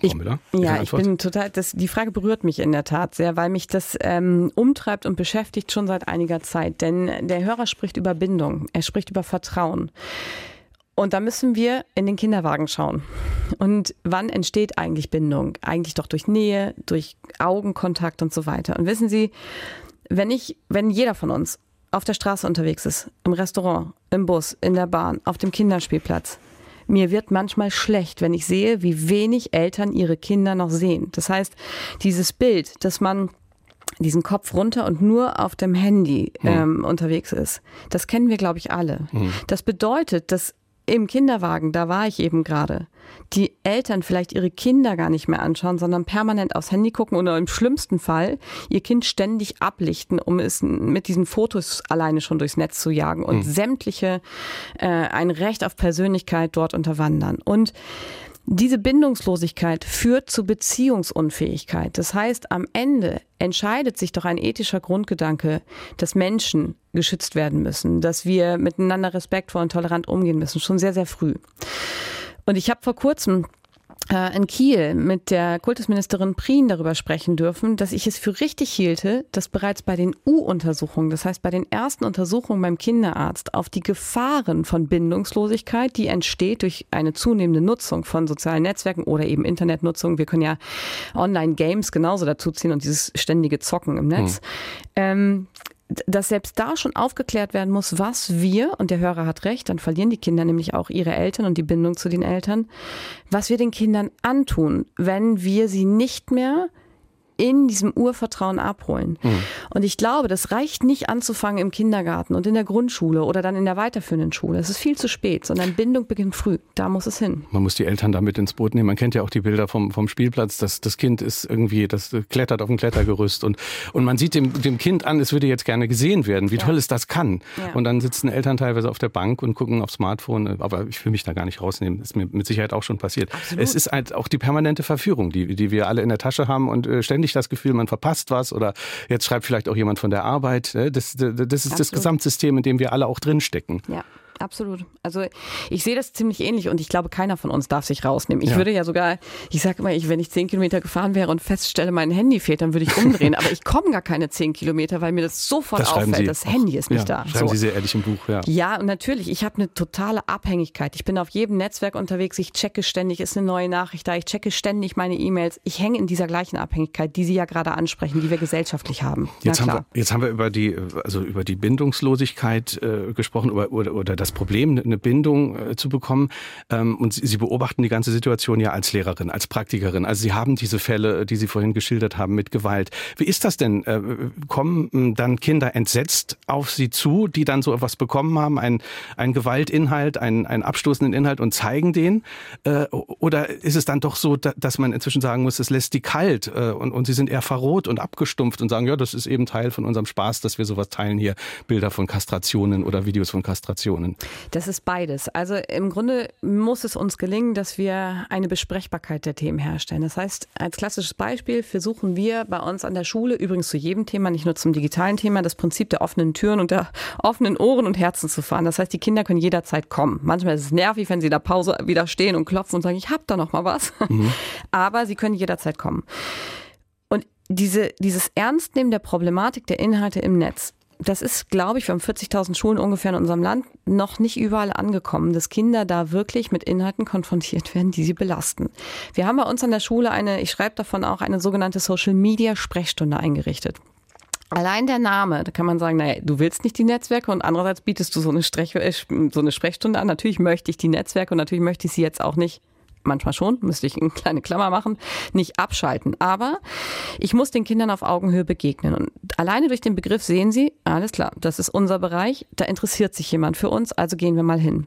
Ich, ja, ich bin total, das, die Frage berührt mich in der Tat sehr, weil mich das ähm, umtreibt und beschäftigt schon seit einiger Zeit. Denn der Hörer spricht über Bindung, er spricht über Vertrauen. Und da müssen wir in den Kinderwagen schauen. Und wann entsteht eigentlich Bindung? Eigentlich doch durch Nähe, durch Augenkontakt und so weiter. Und wissen Sie, wenn ich, wenn jeder von uns auf der Straße unterwegs ist, im Restaurant, im Bus, in der Bahn, auf dem Kinderspielplatz, mir wird manchmal schlecht, wenn ich sehe, wie wenig Eltern ihre Kinder noch sehen. Das heißt, dieses Bild, dass man diesen Kopf runter und nur auf dem Handy hm. ähm, unterwegs ist. Das kennen wir, glaube ich, alle. Mhm. Das bedeutet, dass im Kinderwagen, da war ich eben gerade, die Eltern vielleicht ihre Kinder gar nicht mehr anschauen, sondern permanent aufs Handy gucken oder im schlimmsten Fall ihr Kind ständig ablichten, um es mit diesen Fotos alleine schon durchs Netz zu jagen und mhm. sämtliche äh, ein Recht auf Persönlichkeit dort unterwandern. Und Diese Bindungslosigkeit führt zu Beziehungsunfähigkeit. Das heißt, am Ende entscheidet sich doch ein ethischer Grundgedanke, dass Menschen geschützt werden müssen, dass wir miteinander respektvoll und tolerant umgehen müssen, schon sehr, sehr früh. Und ich habe vor kurzem in Kiel mit der Kultusministerin Prien darüber sprechen dürfen, dass ich es für richtig hielte, dass bereits bei den U-Untersuchungen, das heißt bei den ersten Untersuchungen beim Kinderarzt, auf die Gefahren von Bindungslosigkeit, die entsteht durch eine zunehmende Nutzung von sozialen Netzwerken oder eben Internetnutzung. Wir können ja Online-Games genauso dazuziehen und dieses ständige Zocken im Netz. Hm. Ähm, dass selbst da schon aufgeklärt werden muss, was wir, und der Hörer hat recht, dann verlieren die Kinder nämlich auch ihre Eltern und die Bindung zu den Eltern, was wir den Kindern antun, wenn wir sie nicht mehr in diesem Urvertrauen abholen. Mhm. Und ich glaube, das reicht nicht anzufangen im Kindergarten und in der Grundschule oder dann in der weiterführenden Schule. Es ist viel zu spät, sondern Bindung beginnt früh. Da muss es hin. Man muss die Eltern damit ins Boot nehmen. Man kennt ja auch die Bilder vom, vom Spielplatz. Das, das Kind ist irgendwie, das klettert auf dem Klettergerüst und, und man sieht dem, dem Kind an, es würde jetzt gerne gesehen werden, wie ja. toll es das kann. Ja. Und dann sitzen Eltern teilweise auf der Bank und gucken aufs Smartphone. Aber ich will mich da gar nicht rausnehmen. Das ist mir mit Sicherheit auch schon passiert. Absolut. Es ist halt auch die permanente Verführung, die, die wir alle in der Tasche haben und äh, ständig das Gefühl, man verpasst was oder jetzt schreibt vielleicht auch jemand von der Arbeit. Ne? Das, das ist Absolut. das Gesamtsystem, in dem wir alle auch drinstecken. Ja. Absolut. Also ich sehe das ziemlich ähnlich und ich glaube, keiner von uns darf sich rausnehmen. Ich ja. würde ja sogar, ich sage immer, ich, wenn ich zehn Kilometer gefahren wäre und feststelle, mein Handy fehlt, dann würde ich umdrehen. [LAUGHS] Aber ich komme gar keine zehn Kilometer, weil mir das sofort das auffällt. Sie das Handy ist nicht ja, da. Schreiben so. Sie sehr ehrlich im Buch, ja. Ja, und natürlich, ich habe eine totale Abhängigkeit. Ich bin auf jedem Netzwerk unterwegs, ich checke ständig, ist eine neue Nachricht da, ich checke ständig meine E-Mails. Ich hänge in dieser gleichen Abhängigkeit, die Sie ja gerade ansprechen, die wir gesellschaftlich haben. Jetzt, haben wir, jetzt haben wir über die, also über die Bindungslosigkeit äh, gesprochen oder, oder, oder das Problem, eine Bindung äh, zu bekommen. Ähm, und Sie, Sie, beobachten die ganze Situation ja als Lehrerin, als Praktikerin. Also Sie haben diese Fälle, die Sie vorhin geschildert haben, mit Gewalt. Wie ist das denn? Äh, kommen ähm, dann Kinder entsetzt auf Sie zu, die dann so etwas bekommen haben, einen, einen Gewaltinhalt, einen, einen abstoßenden Inhalt und zeigen den? Äh, oder ist es dann doch so, dass man inzwischen sagen muss, es lässt die kalt äh, und, und Sie sind eher verroht und abgestumpft und sagen, ja, das ist eben Teil von unserem Spaß, dass wir sowas teilen hier, Bilder von Kastrationen oder Videos von Kastrationen? Das ist beides. Also im Grunde muss es uns gelingen, dass wir eine Besprechbarkeit der Themen herstellen. Das heißt, als klassisches Beispiel versuchen wir bei uns an der Schule, übrigens zu jedem Thema, nicht nur zum digitalen Thema, das Prinzip der offenen Türen und der offenen Ohren und Herzen zu fahren. Das heißt, die Kinder können jederzeit kommen. Manchmal ist es nervig, wenn sie in der Pause wieder stehen und klopfen und sagen, ich habe da noch mal was. Mhm. Aber sie können jederzeit kommen. Und diese, dieses Ernstnehmen der Problematik der Inhalte im Netz, das ist, glaube ich, wir haben 40.000 Schulen ungefähr in unserem Land noch nicht überall angekommen, dass Kinder da wirklich mit Inhalten konfrontiert werden, die sie belasten. Wir haben bei uns an der Schule eine, ich schreibe davon auch, eine sogenannte Social Media Sprechstunde eingerichtet. Allein der Name, da kann man sagen, naja, du willst nicht die Netzwerke und andererseits bietest du so eine, Sprech, äh, so eine Sprechstunde an. Natürlich möchte ich die Netzwerke und natürlich möchte ich sie jetzt auch nicht manchmal schon, müsste ich eine kleine Klammer machen, nicht abschalten. Aber ich muss den Kindern auf Augenhöhe begegnen. Und alleine durch den Begriff sehen sie, alles klar, das ist unser Bereich, da interessiert sich jemand für uns, also gehen wir mal hin.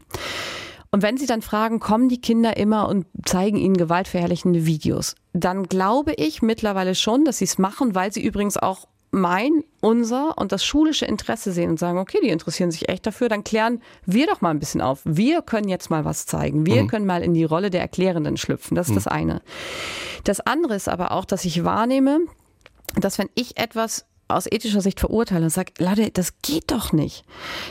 Und wenn Sie dann fragen, kommen die Kinder immer und zeigen Ihnen gewaltverherrlichende Videos, dann glaube ich mittlerweile schon, dass Sie es machen, weil Sie übrigens auch mein, unser und das schulische Interesse sehen und sagen, okay, die interessieren sich echt dafür, dann klären wir doch mal ein bisschen auf. Wir können jetzt mal was zeigen. Wir mhm. können mal in die Rolle der Erklärenden schlüpfen. Das ist mhm. das eine. Das andere ist aber auch, dass ich wahrnehme, dass wenn ich etwas aus ethischer Sicht verurteile und sage, Leute, das geht doch nicht,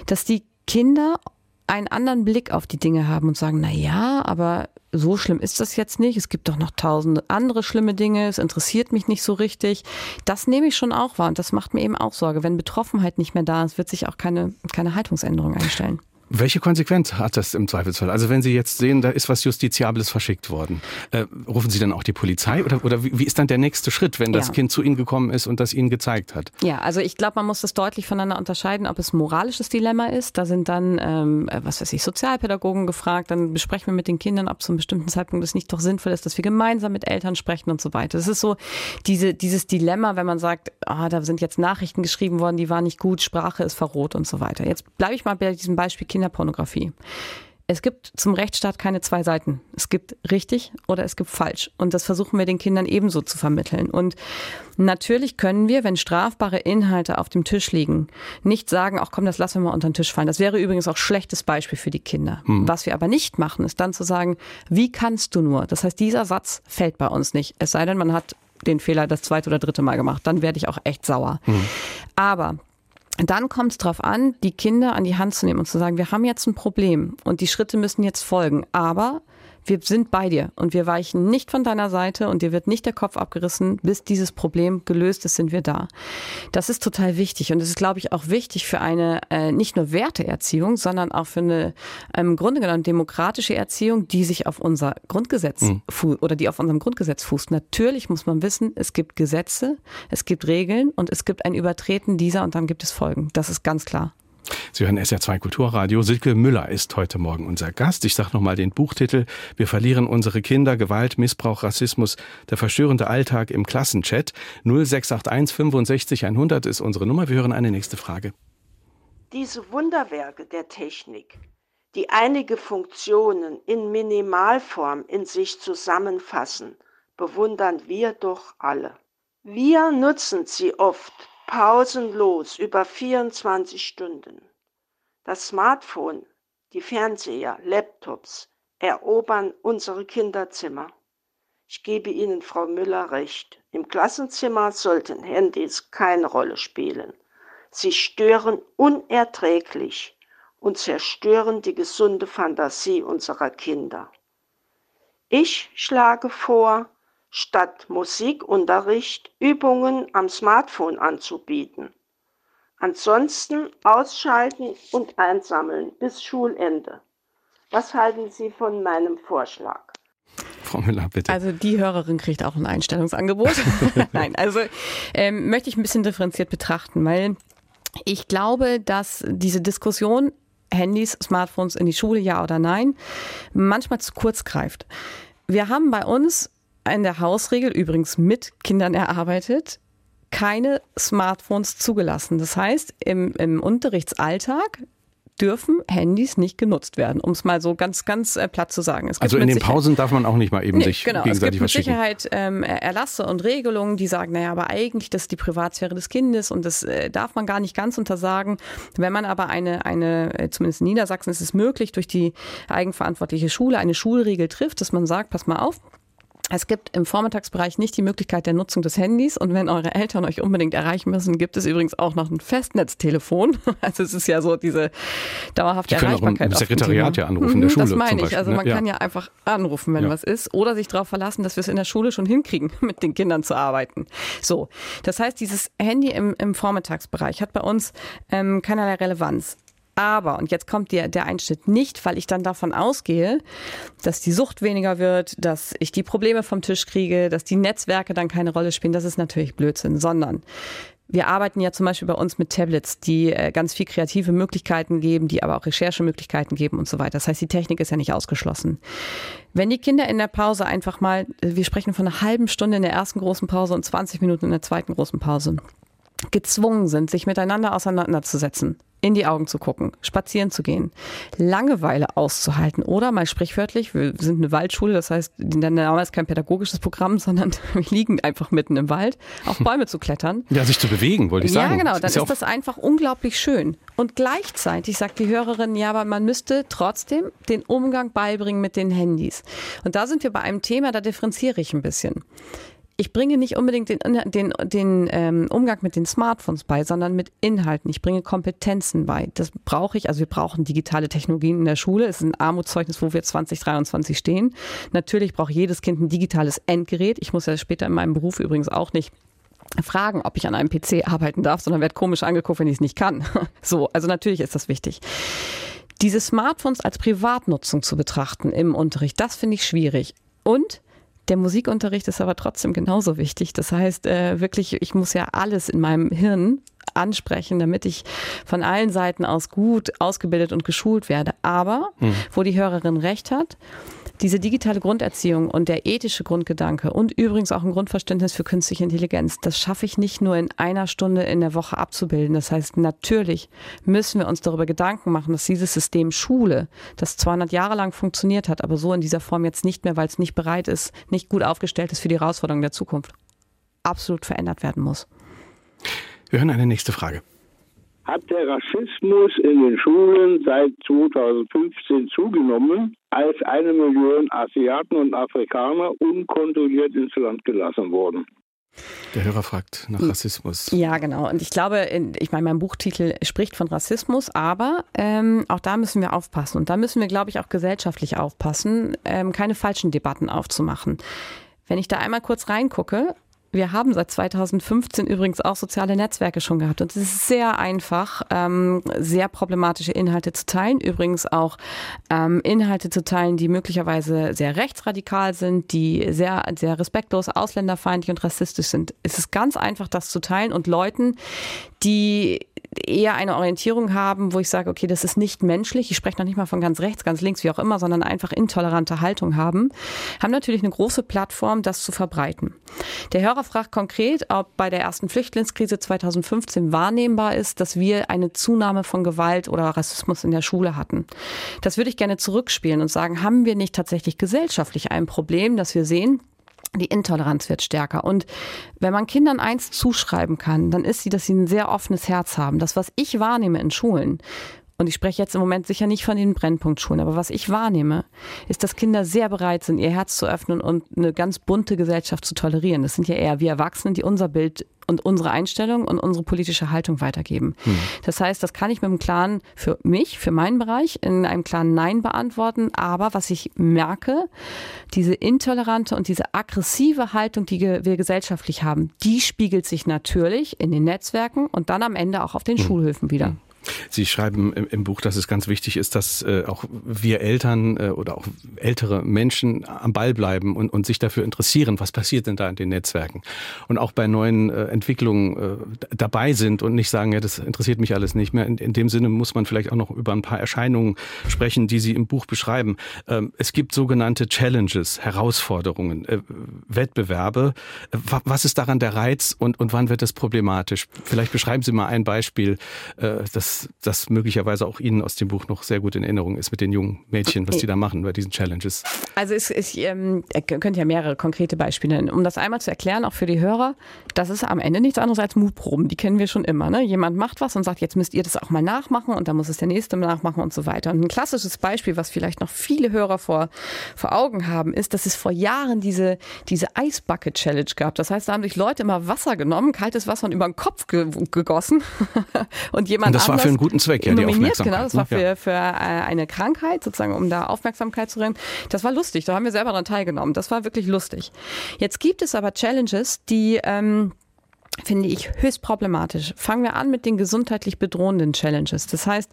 dass die Kinder einen anderen Blick auf die Dinge haben und sagen, na ja, aber so schlimm ist das jetzt nicht. Es gibt doch noch tausende andere schlimme Dinge. Es interessiert mich nicht so richtig. Das nehme ich schon auch wahr und das macht mir eben auch Sorge. Wenn Betroffenheit nicht mehr da ist, wird sich auch keine, keine Haltungsänderung einstellen. Welche Konsequenz hat das im Zweifelsfall? Also wenn Sie jetzt sehen, da ist was Justiziables verschickt worden, äh, rufen Sie dann auch die Polizei oder, oder wie, wie ist dann der nächste Schritt, wenn das ja. Kind zu Ihnen gekommen ist und das Ihnen gezeigt hat? Ja, also ich glaube, man muss das deutlich voneinander unterscheiden, ob es ein moralisches Dilemma ist. Da sind dann, ähm, was weiß ich, Sozialpädagogen gefragt, dann besprechen wir mit den Kindern, ob zu einem bestimmten Zeitpunkt es nicht doch sinnvoll ist, dass wir gemeinsam mit Eltern sprechen und so weiter. Das ist so diese, dieses Dilemma, wenn man sagt, ah, da sind jetzt Nachrichten geschrieben worden, die waren nicht gut, Sprache ist verroht und so weiter. Jetzt bleibe ich mal bei diesem Beispiel Kinderpornografie. es gibt zum Rechtsstaat keine zwei Seiten. Es gibt richtig oder es gibt falsch. Und das versuchen wir den Kindern ebenso zu vermitteln. Und natürlich können wir, wenn strafbare Inhalte auf dem Tisch liegen, nicht sagen, ach komm, das lassen wir mal unter den Tisch fallen. Das wäre übrigens auch schlechtes Beispiel für die Kinder. Hm. Was wir aber nicht machen, ist dann zu sagen, wie kannst du nur? Das heißt, dieser Satz fällt bei uns nicht. Es sei denn, man hat den Fehler das zweite oder dritte Mal gemacht. Dann werde ich auch echt sauer. Hm. Aber dann kommt es darauf an, die Kinder an die Hand zu nehmen und zu sagen, wir haben jetzt ein Problem und die Schritte müssen jetzt folgen. Aber wir sind bei dir und wir weichen nicht von deiner Seite und dir wird nicht der Kopf abgerissen, bis dieses Problem gelöst ist, sind wir da. Das ist total wichtig und es ist, glaube ich, auch wichtig für eine äh, nicht nur Werteerziehung, sondern auch für eine im ähm, Grunde genommen demokratische Erziehung, die sich auf unser Grundgesetz mhm. oder die auf unserem Grundgesetz fußt. Natürlich muss man wissen, es gibt Gesetze, es gibt Regeln und es gibt ein Übertreten dieser und dann gibt es Folgen. Das ist ganz klar. Sie hören SR2 Kulturradio. Silke Müller ist heute Morgen unser Gast. Ich sage nochmal den Buchtitel. Wir verlieren unsere Kinder. Gewalt, Missbrauch, Rassismus. Der verstörende Alltag im Klassenchat. 0681 65 100 ist unsere Nummer. Wir hören eine nächste Frage. Diese Wunderwerke der Technik, die einige Funktionen in Minimalform in sich zusammenfassen, bewundern wir doch alle. Wir nutzen sie oft pausenlos über 24 Stunden. Das Smartphone, die Fernseher, Laptops erobern unsere Kinderzimmer. Ich gebe Ihnen, Frau Müller, recht. Im Klassenzimmer sollten Handys keine Rolle spielen. Sie stören unerträglich und zerstören die gesunde Fantasie unserer Kinder. Ich schlage vor, statt Musikunterricht Übungen am Smartphone anzubieten. Ansonsten ausschalten und einsammeln bis Schulende. Was halten Sie von meinem Vorschlag? Frau Müller, bitte. Also die Hörerin kriegt auch ein Einstellungsangebot. [LAUGHS] [LAUGHS] Nein, also ähm, möchte ich ein bisschen differenziert betrachten, weil ich glaube, dass diese Diskussion Handys, Smartphones in die Schule, ja oder nein, manchmal zu kurz greift. Wir haben bei uns in der Hausregel übrigens mit Kindern erarbeitet, keine Smartphones zugelassen. Das heißt, im, im Unterrichtsalltag dürfen Handys nicht genutzt werden, um es mal so ganz, ganz äh, platt zu sagen. also in den Pausen darf man auch nicht mal eben nee, sich genau, gegenseitig es gibt mit Sicherheit ähm, Erlasse und Regelungen, die sagen, naja, aber eigentlich das ist die Privatsphäre des Kindes und das äh, darf man gar nicht ganz untersagen. Wenn man aber eine, eine, äh, zumindest in Niedersachsen ist es möglich, durch die eigenverantwortliche Schule eine Schulregel trifft, dass man sagt, pass mal auf, es gibt im Vormittagsbereich nicht die Möglichkeit der Nutzung des Handys und wenn eure Eltern euch unbedingt erreichen müssen, gibt es übrigens auch noch ein Festnetztelefon. [LAUGHS] Also es ist ja so diese dauerhafte die Erreichbarkeit. Auch im Sekretariat ja anrufen in der mhm, Schule. Das meine ich. Also man ja. kann ja einfach anrufen, wenn ja. was ist, oder sich darauf verlassen, dass wir es in der Schule schon hinkriegen, [LAUGHS] mit den Kindern zu arbeiten. So, das heißt, dieses Handy im, im Vormittagsbereich hat bei uns ähm, keinerlei Relevanz. Aber, und jetzt kommt der, der Einschnitt nicht, weil ich dann davon ausgehe, dass die Sucht weniger wird, dass ich die Probleme vom Tisch kriege, dass die Netzwerke dann keine Rolle spielen. Das ist natürlich Blödsinn, sondern wir arbeiten ja zum Beispiel bei uns mit Tablets, die äh, ganz viel kreative Möglichkeiten geben, die aber auch Recherchemöglichkeiten geben und so weiter. Das heißt, die Technik ist ja nicht ausgeschlossen. Wenn die Kinder in der Pause einfach mal, wir sprechen von einer halben Stunde in der ersten großen Pause und 20 Minuten in der zweiten großen Pause, gezwungen sind, sich miteinander auseinanderzusetzen, in die Augen zu gucken, spazieren zu gehen, Langeweile auszuhalten oder mal sprichwörtlich, wir sind eine Waldschule, das heißt, der Name ist kein pädagogisches Programm, [LAUGHS] sondern wir liegen einfach mitten im Wald, auf Bäume zu klettern. Ja, sich zu bewegen, wollte ich sagen. Ja, genau, dann ist, ist das einfach unglaublich schön. Und gleichzeitig sagt die Hörerin, ja, aber man müsste trotzdem den Umgang beibringen mit den Handys. Und da sind wir bei einem Thema, da differenziere ich ein bisschen ich bringe nicht unbedingt den, den, den ähm, Umgang mit den Smartphones bei, sondern mit Inhalten. Ich bringe Kompetenzen bei. Das brauche ich. Also wir brauchen digitale Technologien in der Schule. Es ist ein Armutszeugnis, wo wir 2023 stehen. Natürlich braucht jedes Kind ein digitales Endgerät. Ich muss ja später in meinem Beruf übrigens auch nicht fragen, ob ich an einem PC arbeiten darf, sondern werde komisch angeguckt, wenn ich es nicht kann. [LAUGHS] So, also natürlich ist das wichtig. Diese Smartphones als Privatnutzung zu betrachten im Unterricht, das finde ich schwierig. Und der Musikunterricht ist aber trotzdem genauso wichtig. Das heißt, äh, wirklich, ich muss ja alles in meinem Hirn ansprechen, damit ich von allen Seiten aus gut ausgebildet und geschult werde. Aber, mhm. wo die Hörerin recht hat, diese digitale Grunderziehung und der ethische Grundgedanke und übrigens auch ein Grundverständnis für künstliche Intelligenz, das schaffe ich nicht nur in einer Stunde in der Woche abzubilden. Das heißt, natürlich müssen wir uns darüber Gedanken machen, dass dieses System Schule, das 200 Jahre lang funktioniert hat, aber so in dieser Form jetzt nicht mehr, weil es nicht bereit ist, nicht gut aufgestellt ist für die Herausforderungen der Zukunft, absolut verändert werden muss. Wir hören eine nächste Frage hat der Rassismus in den Schulen seit 2015 zugenommen, als eine Million Asiaten und Afrikaner unkontrolliert ins Land gelassen wurden. Der Hörer fragt nach Rassismus. Ja, genau. Und ich glaube, ich meine, mein Buchtitel spricht von Rassismus, aber ähm, auch da müssen wir aufpassen. Und da müssen wir, glaube ich, auch gesellschaftlich aufpassen, ähm, keine falschen Debatten aufzumachen. Wenn ich da einmal kurz reingucke, wir haben seit 2015 übrigens auch soziale Netzwerke schon gehabt und es ist sehr einfach, ähm, sehr problematische Inhalte zu teilen. Übrigens auch ähm, Inhalte zu teilen, die möglicherweise sehr rechtsradikal sind, die sehr, sehr respektlos, ausländerfeindlich und rassistisch sind. Es ist ganz einfach, das zu teilen und Leuten, die eher eine Orientierung haben, wo ich sage, okay, das ist nicht menschlich. Ich spreche noch nicht mal von ganz rechts, ganz links, wie auch immer, sondern einfach intolerante Haltung haben, haben natürlich eine große Plattform, das zu verbreiten. Der Hörer fragt konkret, ob bei der ersten Flüchtlingskrise 2015 wahrnehmbar ist, dass wir eine Zunahme von Gewalt oder Rassismus in der Schule hatten. Das würde ich gerne zurückspielen und sagen, haben wir nicht tatsächlich gesellschaftlich ein Problem, dass wir sehen, die Intoleranz wird stärker. Und wenn man Kindern eins zuschreiben kann, dann ist sie, dass sie ein sehr offenes Herz haben. Das, was ich wahrnehme in Schulen, und ich spreche jetzt im Moment sicher nicht von den Brennpunktschulen, aber was ich wahrnehme, ist, dass Kinder sehr bereit sind, ihr Herz zu öffnen und eine ganz bunte Gesellschaft zu tolerieren. Das sind ja eher wir Erwachsenen, die unser Bild und unsere Einstellung und unsere politische Haltung weitergeben. Hm. Das heißt, das kann ich mit einem klaren, für mich, für meinen Bereich, in einem klaren Nein beantworten. Aber was ich merke, diese intolerante und diese aggressive Haltung, die wir gesellschaftlich haben, die spiegelt sich natürlich in den Netzwerken und dann am Ende auch auf den hm. Schulhöfen wieder. Sie schreiben im, Buch, dass es ganz wichtig ist, dass äh, auch wir Eltern äh, oder auch ältere Menschen am Ball bleiben und, und sich dafür interessieren, was passiert denn da in den Netzwerken. Und auch bei neuen äh, Entwicklungen äh, dabei sind und nicht sagen, ja, das interessiert mich alles nicht mehr. In, in, dem Sinne muss man vielleicht auch noch über ein paar Erscheinungen sprechen, die Sie im Buch beschreiben. Ähm, es gibt sogenannte Challenges, Herausforderungen, äh, Wettbewerbe. was ist daran der Reiz und, und wann wird das problematisch? Vielleicht beschreiben Sie mal ein Beispiel, äh, das das möglicherweise auch Ihnen aus dem Buch noch sehr gut in Erinnerung ist mit den jungen Mädchen, was die da machen bei diesen Challenges. Also es, es ähm, ihr könnt ja mehrere konkrete Beispiele nennen. Um das einmal zu erklären, auch für die Hörer, das ist am Ende nichts anderes als Mutproben. Die kennen wir schon immer. Ne? Jemand macht was und sagt, jetzt müsst ihr das auch mal nachmachen und dann muss es der Nächste nachmachen und so weiter. Und ein klassisches Beispiel, was vielleicht noch viele Hörer vor, vor Augen haben, ist, dass es vor Jahren diese, diese Ice Bucket Challenge gab. Das heißt, da haben sich Leute immer Wasser genommen, kaltes Wasser und über den Kopf ge gegossen [LAUGHS] und jemand und das war für einen guten Zweck, ja, die nominiert, genau. Das war ne? für, ja. für äh, eine Krankheit, sozusagen, um da Aufmerksamkeit zu bringen. Das war lustig, da haben wir selber daran teilgenommen. Das war wirklich lustig. Jetzt gibt es aber Challenges, die ähm, finde ich höchst problematisch. Fangen wir an mit den gesundheitlich bedrohenden Challenges. Das heißt,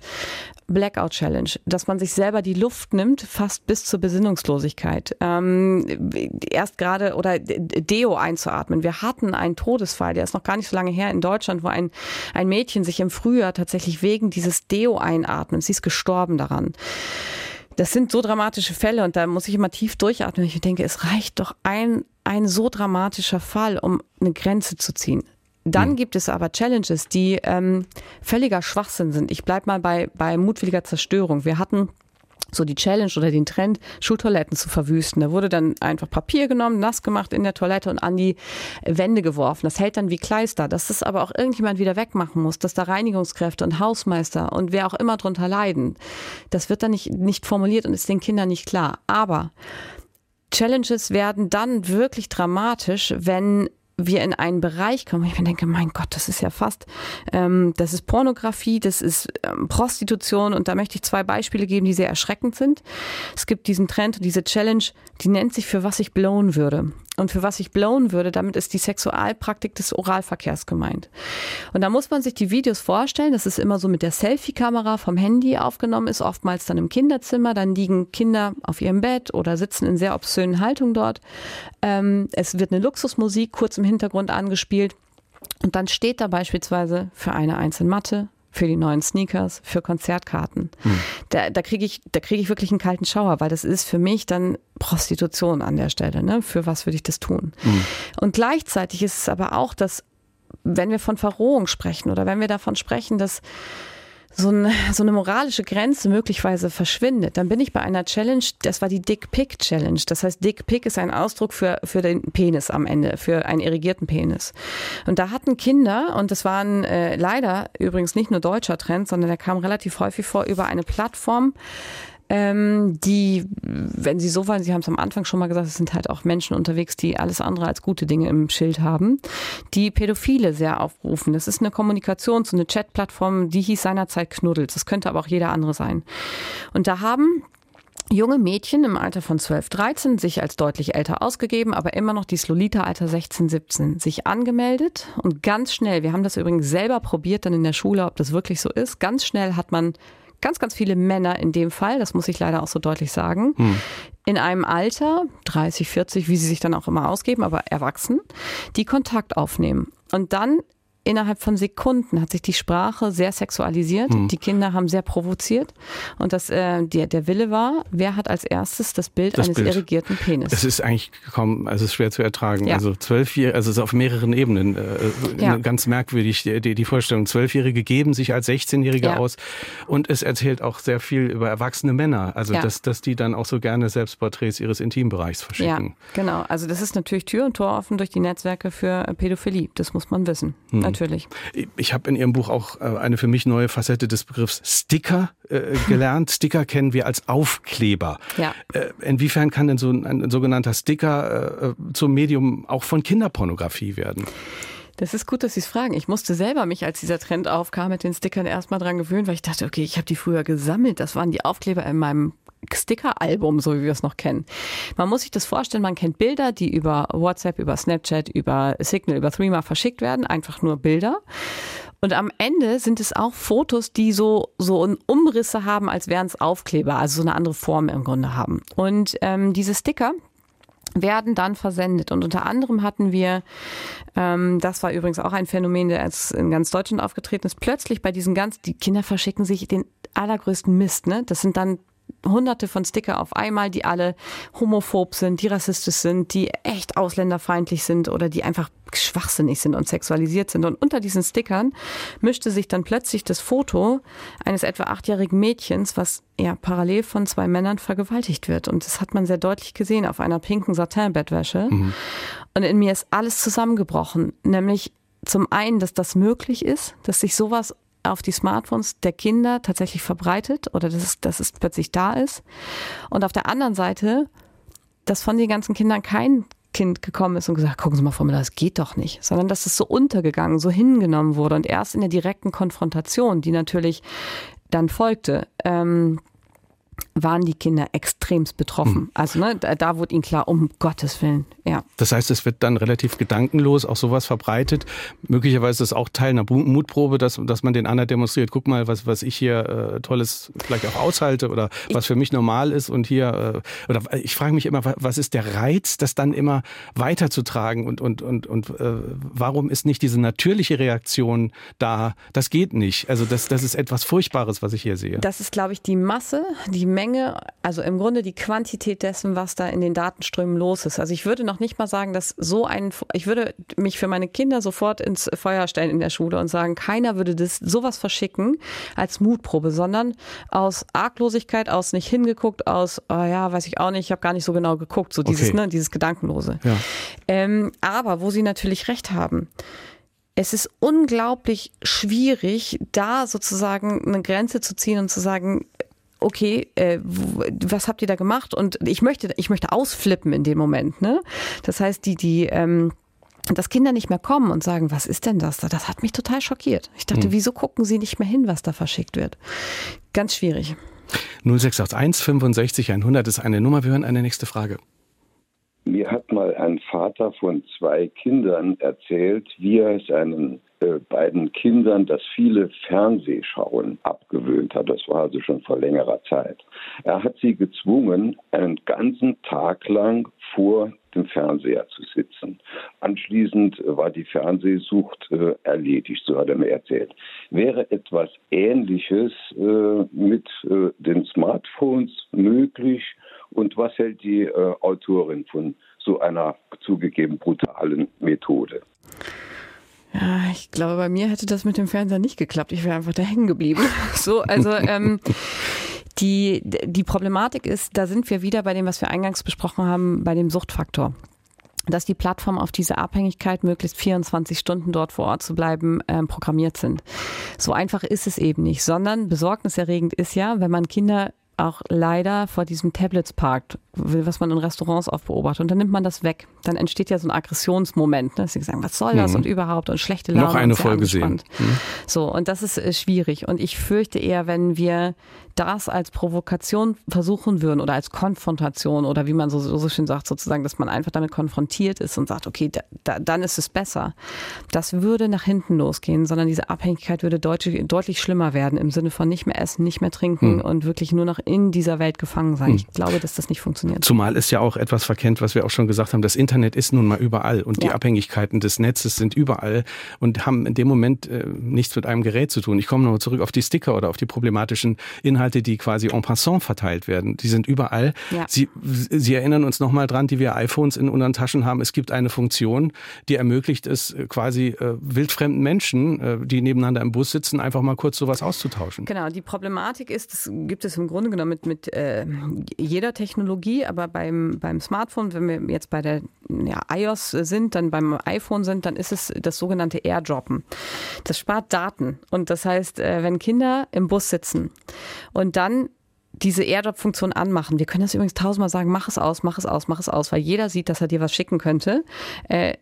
Blackout Challenge, dass man sich selber die Luft nimmt, fast bis zur Besinnungslosigkeit. Ähm, erst gerade oder Deo einzuatmen. Wir hatten einen Todesfall, der ist noch gar nicht so lange her in Deutschland, wo ein, ein Mädchen sich im Frühjahr tatsächlich wegen dieses Deo einatmen, sie ist gestorben daran. Das sind so dramatische Fälle und da muss ich immer tief durchatmen. Ich denke, es reicht doch ein, ein so dramatischer Fall, um eine Grenze zu ziehen. Dann mhm. gibt es aber Challenges, die ähm, völliger Schwachsinn sind. Ich bleib mal bei, bei mutwilliger Zerstörung. Wir hatten so die Challenge oder den Trend, Schultoiletten zu verwüsten. Da wurde dann einfach Papier genommen, nass gemacht in der Toilette und an die Wände geworfen. Das hält dann wie Kleister. Dass das aber auch irgendjemand wieder wegmachen muss, dass da Reinigungskräfte und Hausmeister und wer auch immer drunter leiden, das wird dann nicht, nicht formuliert und ist den Kindern nicht klar. Aber Challenges werden dann wirklich dramatisch, wenn wir in einen Bereich kommen, ich mir denke, mein Gott, das ist ja fast, ähm, das ist Pornografie, das ist ähm, Prostitution und da möchte ich zwei Beispiele geben, die sehr erschreckend sind. Es gibt diesen Trend und diese Challenge, die nennt sich für was ich blown würde und für was ich blown würde, damit ist die Sexualpraktik des Oralverkehrs gemeint. Und da muss man sich die Videos vorstellen, das ist immer so mit der Selfie-Kamera vom Handy aufgenommen ist, oftmals dann im Kinderzimmer, dann liegen Kinder auf ihrem Bett oder sitzen in sehr obszönen Haltungen dort. Ähm, es wird eine Luxusmusik kurz im Hintergrund angespielt und dann steht da beispielsweise für eine einzelne Matte, für die neuen Sneakers, für Konzertkarten. Hm. Da, da kriege ich, da kriege ich wirklich einen kalten Schauer, weil das ist für mich dann Prostitution an der Stelle. Ne? Für was würde ich das tun? Hm. Und gleichzeitig ist es aber auch, dass wenn wir von Verrohung sprechen oder wenn wir davon sprechen, dass so, ein, so eine moralische Grenze möglicherweise verschwindet, dann bin ich bei einer Challenge, das war die Dick Pick Challenge. Das heißt, Dick Pick ist ein Ausdruck für, für den Penis am Ende, für einen irrigierten Penis. Und da hatten Kinder, und das war ein, äh, leider übrigens nicht nur deutscher Trend, sondern der kam relativ häufig vor über eine Plattform, ähm, die, wenn Sie so wollen, Sie haben es am Anfang schon mal gesagt, es sind halt auch Menschen unterwegs, die alles andere als gute Dinge im Schild haben, die Pädophile sehr aufrufen. Das ist eine Kommunikations- und eine Chatplattform, die hieß seinerzeit Knuddels. Das könnte aber auch jeder andere sein. Und da haben junge Mädchen im Alter von 12, 13 sich als deutlich älter ausgegeben, aber immer noch dieses Lolita-Alter 16, 17 sich angemeldet und ganz schnell, wir haben das übrigens selber probiert dann in der Schule, ob das wirklich so ist, ganz schnell hat man ganz, ganz viele Männer in dem Fall, das muss ich leider auch so deutlich sagen, hm. in einem Alter, 30, 40, wie sie sich dann auch immer ausgeben, aber erwachsen, die Kontakt aufnehmen. Und dann innerhalb von Sekunden hat sich die Sprache sehr sexualisiert. Mhm. Die Kinder haben sehr provoziert. Und das, äh, der, der Wille war, wer hat als erstes das Bild das eines Bild. irrigierten Penis? Es ist eigentlich kaum, also es ist schwer zu ertragen. Ja. Also zwölfjährige, also es ist auf mehreren Ebenen äh, ja. ganz merkwürdig, die, die Vorstellung. Zwölfjährige geben sich als 16-Jährige ja. aus. Und es erzählt auch sehr viel über erwachsene Männer. Also dass, dass die dann auch so gerne Selbstporträts ihres Intimbereichs verschicken. Ja, genau. Also das ist natürlich Tür und Tor offen durch die Netzwerke für Pädophilie. Das muss man wissen. Hm natürlich. Ich habe in Ihrem Buch auch äh, eine für mich neue Facette des Begriffs Sticker äh, gelernt. [LAUGHS] Sticker kennen wir als Aufkleber. Ja. Äh, inwiefern kann denn so ein, ein sogenannter Sticker zum Medium auch von Kinderpornografie werden? Das ist gut, dass Sie es fragen. Ich musste selber mich, als dieser Trend aufkam, mit den Stickern erstmal dran gewöhnen, weil ich dachte, okay, ich habe die früher gesammelt. Das waren die Aufkleber in meinem Sticker-Album, so wie wir es noch kennen. Man muss sich das vorstellen, man kennt Bilder, die über WhatsApp, über Snapchat, über Signal, über Threema verschickt werden, einfach nur Bilder. Und am Ende sind es auch Fotos, die so, so Umrisse haben, als wären es Aufkleber, also so eine andere Form im Grunde haben. Und ähm, diese Sticker, werden dann versendet. Und unter anderem hatten wir, ähm, das war übrigens auch ein Phänomen, der jetzt in ganz Deutschland aufgetreten ist, plötzlich bei diesen ganz, die Kinder verschicken sich den allergrößten Mist. Ne? Das sind dann hunderte von Sticker auf einmal, die alle homophob sind, die rassistisch sind, die echt ausländerfeindlich sind oder die einfach schwachsinnig sind und sexualisiert sind. Und unter diesen Stickern mischte sich dann plötzlich das Foto eines etwa achtjährigen Mädchens, was ja parallel von zwei Männern vergewaltigt wird. Und das hat man sehr deutlich gesehen auf einer pinken Satin-Bettwäsche. Mhm. Und in mir ist alles zusammengebrochen, nämlich zum einen, dass das möglich ist, dass sich sowas auf die Smartphones der Kinder tatsächlich verbreitet oder dass es, dass es plötzlich da ist. Und auf der anderen Seite, dass von den ganzen Kindern kein Kind gekommen ist und gesagt, gucken Sie mal, Müller, das geht doch nicht, sondern dass es so untergegangen, so hingenommen wurde und erst in der direkten Konfrontation, die natürlich dann folgte, ähm, waren die Kinder extremst betroffen. Mhm. Also ne, da, da, wurde ihnen klar, um Gottes Willen, ja. Das heißt, es wird dann relativ gedankenlos auch sowas verbreitet. Möglicherweise ist es auch Teil einer Mutprobe, dass, dass man den anderen demonstriert, guck mal, was, was ich hier äh, Tolles vielleicht auch aushalte oder ich, was für mich normal ist und hier, äh, oder ich frage mich immer, was ist der Reiz, das dann immer weiterzutragen und, und, und, und äh, warum ist nicht diese natürliche Reaktion da? Das geht nicht. Also das, das ist etwas Furchtbares, was ich hier sehe. Das ist, glaube ich, die Masse, die Menge, also im Grunde die Quantität dessen, was da in den Datenströmen los ist. Also ich würde noch nicht mal sagen, dass so ein, ich würde mich für meine Kinder sofort ins Feuer stellen in der Schule und sagen, keiner würde das sowas verschicken als Mutprobe, sondern aus Arglosigkeit, aus nicht hingeguckt, aus, oh ja, weiß ich auch nicht, ich habe gar nicht so genau geguckt, so dieses, okay. ne, dieses Gedankenlose. Ja. Ähm, aber wo sie natürlich recht haben, es ist unglaublich schwierig, da sozusagen eine Grenze zu ziehen und zu sagen, okay, äh, was habt ihr da gemacht? Und ich möchte, ich möchte ausflippen in dem Moment. Ne? Das heißt, die, die, ähm, dass Kinder nicht mehr kommen und sagen, was ist denn das da? Das hat mich total schockiert. Ich dachte, hm. wieso gucken sie nicht mehr hin, was da verschickt wird? Ganz schwierig. 0681 65 100 ist eine Nummer. Wir hören eine nächste Frage. Mir hat mal ein Vater von zwei Kindern erzählt, wie er seinen beiden Kindern das viele Fernsehschauen abgewöhnt hat. Das war also schon vor längerer Zeit. Er hat sie gezwungen, einen ganzen Tag lang vor dem Fernseher zu sitzen. Anschließend war die Fernsehsucht äh, erledigt, so hat er mir erzählt. Wäre etwas Ähnliches äh, mit äh, den Smartphones möglich? Und was hält die äh, Autorin von so einer zugegeben brutalen Methode? Ja, ich glaube, bei mir hätte das mit dem Fernseher nicht geklappt. Ich wäre einfach da hängen geblieben. [LAUGHS] So, also ähm, die, die Problematik ist, da sind wir wieder bei dem, was wir eingangs besprochen haben, bei dem Suchtfaktor dass die Plattformen auf diese Abhängigkeit, möglichst 24 Stunden dort vor Ort zu bleiben, ähm, programmiert sind. So einfach ist es eben nicht, sondern besorgniserregend ist ja, wenn man Kinder auch leider vor diesem Tablets parkt, was man in Restaurants oft beobachtet. Und dann nimmt man das weg. Dann entsteht ja so ein Aggressionsmoment. Ne? Sie sagen, was soll das mhm. und überhaupt und schlechte Laune. Noch eine Folge sehen. Mhm. So, und das ist äh, schwierig. Und ich fürchte eher, wenn wir das als Provokation versuchen würden oder als Konfrontation oder wie man so, so schön sagt, sozusagen, dass man einfach damit konfrontiert ist und sagt, okay, da, da, dann ist es besser. Das würde nach hinten losgehen, sondern diese Abhängigkeit würde deutlich, deutlich schlimmer werden im Sinne von nicht mehr essen, nicht mehr trinken mhm. und wirklich nur noch in dieser Welt gefangen sein. Mhm. Ich glaube, dass das nicht funktioniert. Zumal ist ja auch etwas verkennt, was wir auch schon gesagt haben, das Internet ist nun mal überall und ja. die Abhängigkeiten des Netzes sind überall und haben in dem Moment äh, nichts mit einem Gerät zu tun. Ich komme nochmal zurück auf die Sticker oder auf die problematischen Inhalte, die quasi en passant verteilt werden. Die sind überall. Ja. Sie, Sie erinnern uns nochmal dran, die wir iPhones in unseren Taschen haben. Es gibt eine Funktion, die ermöglicht es äh, quasi äh, wildfremden Menschen, äh, die nebeneinander im Bus sitzen, einfach mal kurz sowas auszutauschen. Genau, die Problematik ist, das gibt es im Grunde genommen mit, mit äh, jeder Technologie, aber beim, beim Smartphone, wenn wir jetzt bei der ja, iOS sind, dann beim iPhone sind, dann ist es das sogenannte Airdroppen. Das spart Daten. Und das heißt, äh, wenn Kinder im Bus sitzen und dann diese Airdrop-Funktion anmachen. Wir können das übrigens tausendmal sagen, mach es aus, mach es aus, mach es aus, weil jeder sieht, dass er dir was schicken könnte. Äh,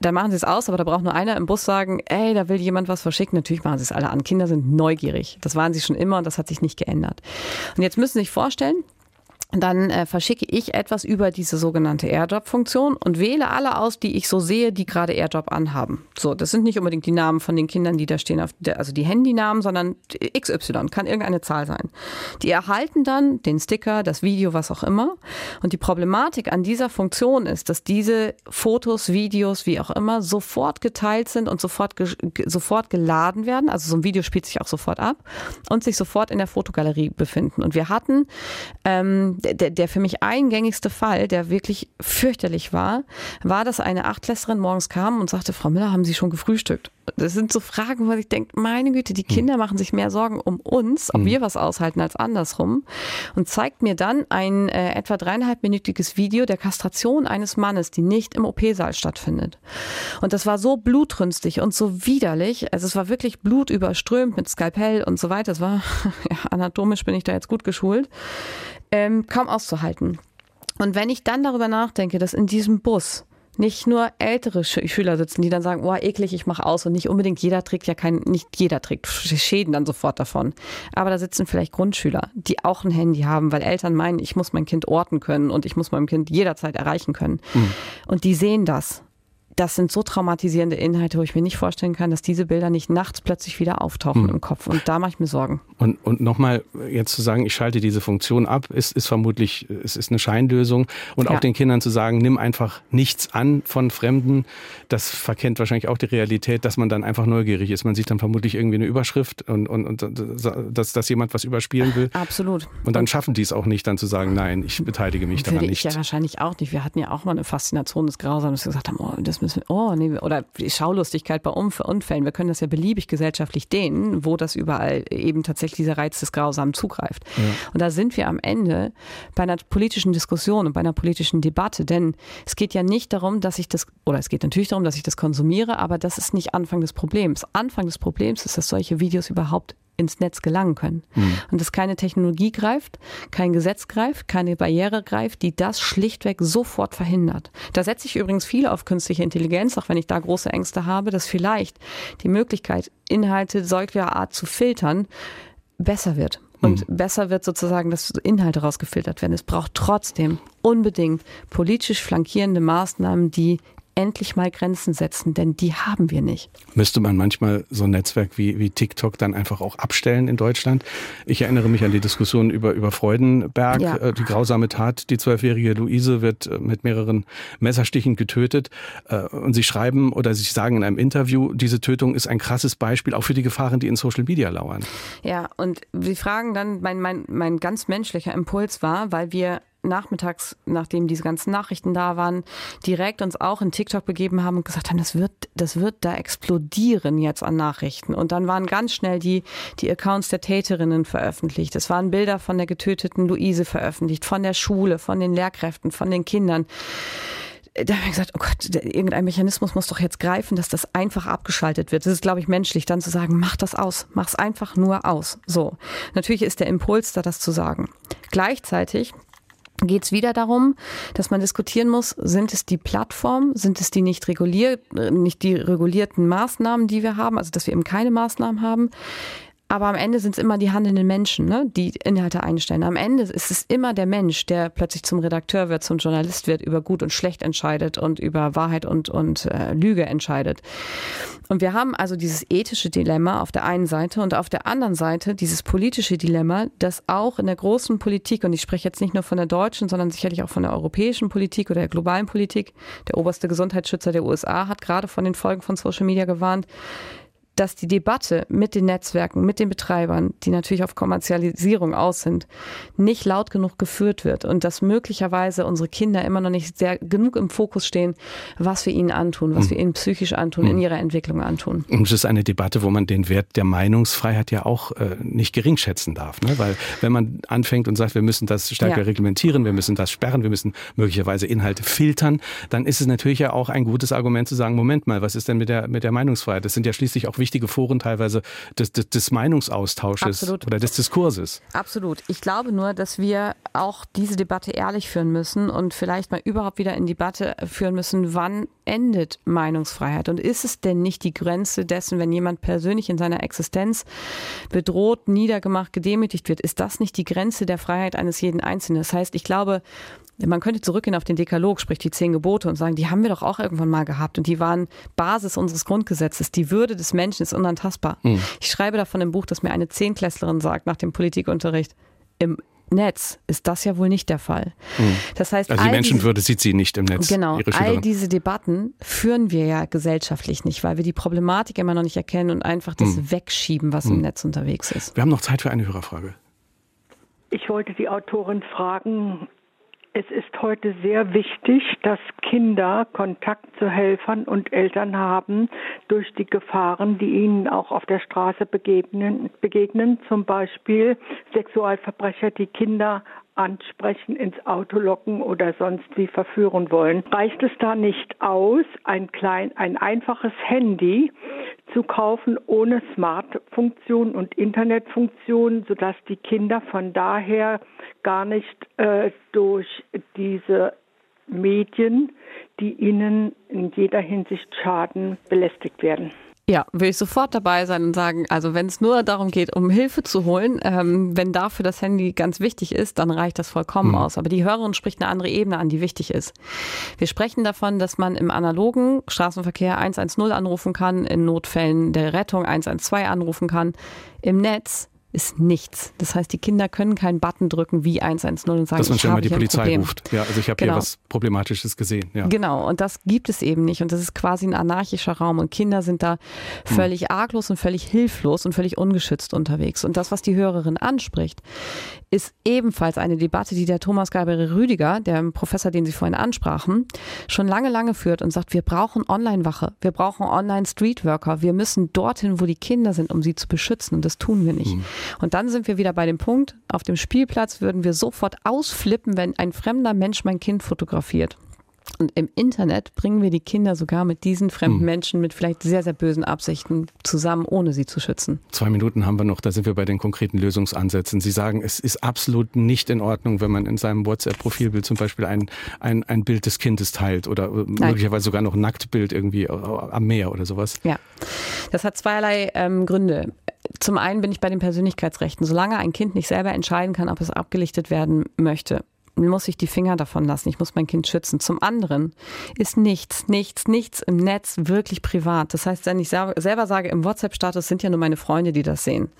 da machen sie es aus, aber da braucht nur einer im Bus sagen, ey, da will jemand was verschicken. Natürlich machen sie es alle an. Kinder sind neugierig. Das waren sie schon immer und das hat sich nicht geändert. Und jetzt müssen Sie sich vorstellen, dann äh, verschicke ich etwas über diese sogenannte AirDrop-Funktion und wähle alle aus, die ich so sehe, die gerade AirDrop anhaben. So, das sind nicht unbedingt die Namen von den Kindern, die da stehen, auf der, also die Handynamen, sondern XY, kann irgendeine Zahl sein. Die erhalten dann den Sticker, das Video, was auch immer. Und die Problematik an dieser Funktion ist, dass diese Fotos, Videos, wie auch immer, sofort geteilt sind und sofort, ge sofort geladen werden. Also so ein Video spielt sich auch sofort ab und sich sofort in der Fotogalerie befinden. Und wir hatten ähm, der, der für mich eingängigste Fall, der wirklich fürchterlich war, war, dass eine Achtklässlerin morgens kam und sagte, Frau Müller, haben Sie schon gefrühstückt? Das sind so Fragen, wo ich denke, meine Güte, die hm. Kinder machen sich mehr Sorgen um uns, ob hm. wir was aushalten als andersrum. Und zeigt mir dann ein äh, etwa dreieinhalbminütiges Video der Kastration eines Mannes, die nicht im OP-Saal stattfindet. Und das war so blutrünstig und so widerlich. Also es war wirklich blutüberströmt mit Skalpell und so weiter. Es war, [LAUGHS] ja, anatomisch bin ich da jetzt gut geschult ähm, kaum auszuhalten. Und wenn ich dann darüber nachdenke, dass in diesem Bus nicht nur ältere Schüler sitzen, die dann sagen, oh, eklig, ich mache aus und nicht unbedingt jeder trägt ja kein, nicht jeder trägt Schäden dann sofort davon. Aber da sitzen vielleicht Grundschüler, die auch ein Handy haben, weil Eltern meinen, ich muss mein Kind orten können und ich muss meinem Kind jederzeit erreichen können. Mhm. Und die sehen das das sind so traumatisierende Inhalte, wo ich mir nicht vorstellen kann, dass diese Bilder nicht nachts plötzlich wieder auftauchen hm. im Kopf. Und da mache ich mir Sorgen. Und, und nochmal jetzt zu sagen, ich schalte diese Funktion ab, ist, ist vermutlich, es ist eine Scheinlösung. Und ja. auch den Kindern zu sagen, nimm einfach nichts an von Fremden, das verkennt wahrscheinlich auch die Realität, dass man dann einfach neugierig ist. Man sieht dann vermutlich irgendwie eine Überschrift und, und, und dass, dass jemand was überspielen will. Absolut. Und dann schaffen die es auch nicht, dann zu sagen, nein, ich beteilige mich daran nicht. Ich ja wahrscheinlich auch nicht. Wir hatten ja auch mal eine Faszination des Grausamen, dass wir gesagt haben, oh, das müssen müssen, oh nee, oder die Schaulustigkeit bei Unfällen, wir können das ja beliebig gesellschaftlich dehnen, wo das überall eben tatsächlich dieser Reiz des Grausamen zugreift. Ja. Und da sind wir am Ende bei einer politischen Diskussion und bei einer politischen Debatte, denn es geht ja nicht darum, dass ich das, oder es geht natürlich darum, dass ich das konsumiere, aber das ist nicht Anfang des Problems. Anfang des Problems ist, dass solche Videos überhaupt ins Netz gelangen können. Mhm. Und dass keine Technologie greift, kein Gesetz greift, keine Barriere greift, die das schlichtweg sofort verhindert. Da setze ich übrigens viel auf künstliche Intelligenz, auch wenn ich da große Ängste habe, dass vielleicht die Möglichkeit, Inhalte solcher Art zu filtern, besser wird. Und mhm. besser wird sozusagen, dass Inhalte rausgefiltert werden. Es braucht trotzdem unbedingt politisch flankierende Maßnahmen, die endlich mal Grenzen setzen, denn die haben wir nicht. Müsste man manchmal so ein Netzwerk wie, wie TikTok dann einfach auch abstellen in Deutschland? Ich erinnere mich an die Diskussion über, über Freudenberg, ja. Äh, die grausame Tat. Die zwölfjährige Luise wird äh, mit mehreren Messerstichen getötet. Äh, und Sie schreiben oder Sie sagen in einem Interview, diese Tötung ist ein krasses Beispiel auch für die Gefahren, die in Social Media lauern. Ja, und Sie fragen dann, mein, mein, mein ganz menschlicher Impuls war, weil wir nachmittags, nachdem diese ganzen Nachrichten da waren, direkt uns auch in TikTok begeben haben und gesagt haben, das wird, das wird da explodieren jetzt an Nachrichten. Und dann waren ganz schnell die, die Accounts der Täterinnen veröffentlicht. Es waren Bilder von der getöteten Luise veröffentlicht, von der Schule, von den Lehrkräften, von den Kindern da habe ich gesagt, oh Gott, irgendein Mechanismus muss doch jetzt greifen, dass das einfach abgeschaltet wird. Das ist, glaube ich, menschlich, dann zu sagen, mach das aus, mach es einfach nur aus. So. Natürlich ist der Impuls da, das zu sagen. Gleichzeitig geht es wieder darum, dass man diskutieren muss, sind es die Plattformen, sind es die nicht reguliert, nicht die regulierten Maßnahmen, die wir haben, also dass wir eben keine Maßnahmen haben. Aber am Ende sind es immer die handelnden Menschen, ne, die Inhalte einstellen. Am Ende ist es immer der Mensch, der plötzlich zum Redakteur wird, zum Journalist wird, über gut und schlecht entscheidet und über Wahrheit und, und äh, Lüge entscheidet. Und wir haben also dieses ethische Dilemma auf der einen Seite und auf der anderen Seite dieses politische Dilemma, das auch in der großen Politik, und ich spreche jetzt nicht nur von der deutschen, sondern sicherlich auch von der europäischen Politik oder der globalen Politik, der oberste Gesundheitsschützer der USA hat gerade von den Folgen von Social Media gewarnt, dass die Debatte mit den Netzwerken, mit den Betreibern, die natürlich auf Kommerzialisierung aus sind, nicht laut genug geführt wird und dass möglicherweise unsere Kinder immer noch nicht sehr genug im Fokus stehen, was wir ihnen antun, was hm. wir ihnen psychisch antun, hm. in ihrer Entwicklung antun. Und es ist eine Debatte, wo man den Wert der Meinungsfreiheit ja auch äh, nicht gering schätzen darf. Ne? Weil wenn man anfängt und sagt, wir müssen das stärker ja. reglementieren, wir müssen das sperren, wir müssen möglicherweise Inhalte filtern, dann ist es natürlich ja auch ein gutes Argument zu sagen, Moment mal, was ist denn mit der, mit der Meinungsfreiheit? Das sind ja schließlich auch wichtige wichtige Foren teilweise des, des, des Meinungsaustausches Absolut. oder des Diskurses. Absolut. Ich glaube nur, dass wir auch diese Debatte ehrlich führen müssen und vielleicht mal überhaupt wieder in Debatte führen müssen, wann endet Meinungsfreiheit und ist es denn nicht die Grenze dessen, wenn jemand persönlich in seiner Existenz bedroht, niedergemacht, gedemütigt wird, ist das nicht die Grenze der Freiheit eines jeden Einzelnen? Das heißt, ich glaube, man könnte zurückgehen auf den Dekalog, sprich die zehn Gebote und sagen, die haben wir doch auch irgendwann mal gehabt und die waren Basis unseres Grundgesetzes. Die Würde des Menschen ist unantastbar. Mhm. Ich schreibe davon im Buch, dass mir eine Zehnklässlerin sagt nach dem Politikunterricht, im Netz ist das ja wohl nicht der Fall. Mhm. Das heißt, also die Menschenwürde sieht sie nicht im Netz. Genau. All diese Debatten führen wir ja gesellschaftlich nicht, weil wir die Problematik immer noch nicht erkennen und einfach das mhm. wegschieben, was mhm. im Netz unterwegs ist. Wir haben noch Zeit für eine Hörerfrage. Ich wollte die Autorin fragen, es ist heute sehr wichtig, dass Kinder Kontakt zu Helfern und Eltern haben durch die Gefahren, die ihnen auch auf der Straße begegnen, begegnen. Zum Beispiel Sexualverbrecher, die Kinder ansprechen, ins Auto locken oder sonst wie verführen wollen. Reicht es da nicht aus, ein klein, ein einfaches Handy zu kaufen ohne Smart-Funktion und Internetfunktion, sodass die Kinder von daher gar nicht äh, durch diese Medien, die ihnen in jeder Hinsicht schaden, belästigt werden. Ja, will ich sofort dabei sein und sagen, also wenn es nur darum geht, um Hilfe zu holen, ähm, wenn dafür das Handy ganz wichtig ist, dann reicht das vollkommen mhm. aus. Aber die Hörerin spricht eine andere Ebene an, die wichtig ist. Wir sprechen davon, dass man im analogen Straßenverkehr 110 anrufen kann, in Notfällen der Rettung 112 anrufen kann. Im Netz ist nichts. Das heißt, die Kinder können keinen Button drücken wie 110 und sagen, dass man schon mal die Polizei ruft. Ja, also ich habe genau. hier was Problematisches gesehen. Ja. Genau, und das gibt es eben nicht. Und das ist quasi ein anarchischer Raum. Und Kinder sind da völlig hm. arglos und völlig hilflos und völlig ungeschützt unterwegs. Und das, was die Hörerin anspricht, ist ebenfalls eine Debatte, die der Thomas Gabriel Rüdiger, der Professor, den Sie vorhin ansprachen, schon lange, lange führt und sagt, wir brauchen Online-Wache, wir brauchen Online-Streetworker, wir müssen dorthin, wo die Kinder sind, um sie zu beschützen. Und das tun wir nicht. Hm. Und dann sind wir wieder bei dem Punkt, auf dem Spielplatz würden wir sofort ausflippen, wenn ein fremder Mensch mein Kind fotografiert. Und im Internet bringen wir die Kinder sogar mit diesen fremden hm. Menschen mit vielleicht sehr, sehr bösen Absichten zusammen, ohne sie zu schützen. Zwei Minuten haben wir noch, da sind wir bei den konkreten Lösungsansätzen. Sie sagen, es ist absolut nicht in Ordnung, wenn man in seinem WhatsApp-Profilbild zum Beispiel ein, ein, ein Bild des Kindes teilt oder Nein. möglicherweise sogar noch ein Nacktbild irgendwie am Meer oder sowas. Ja, das hat zweierlei ähm, Gründe. Zum einen bin ich bei den Persönlichkeitsrechten. Solange ein Kind nicht selber entscheiden kann, ob es abgelichtet werden möchte, muss ich die Finger davon lassen. Ich muss mein Kind schützen. Zum anderen ist nichts, nichts, nichts im Netz wirklich privat. Das heißt, wenn ich selber sage, im WhatsApp-Status sind ja nur meine Freunde, die das sehen.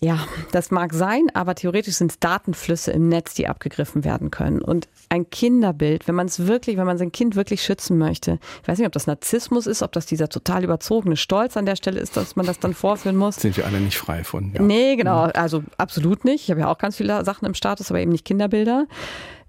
Ja, das mag sein, aber theoretisch sind es Datenflüsse im Netz, die abgegriffen werden können. Und ein Kinderbild, wenn man es wirklich, wenn man sein Kind wirklich schützen möchte, ich weiß nicht, ob das Narzissmus ist, ob das dieser total überzogene Stolz an der Stelle ist, dass man das dann vorführen muss. Sind wir alle nicht frei von. Ja. Nee, genau, mhm. also absolut nicht. Ich habe ja auch ganz viele Sachen im Status, aber eben nicht Kinderbilder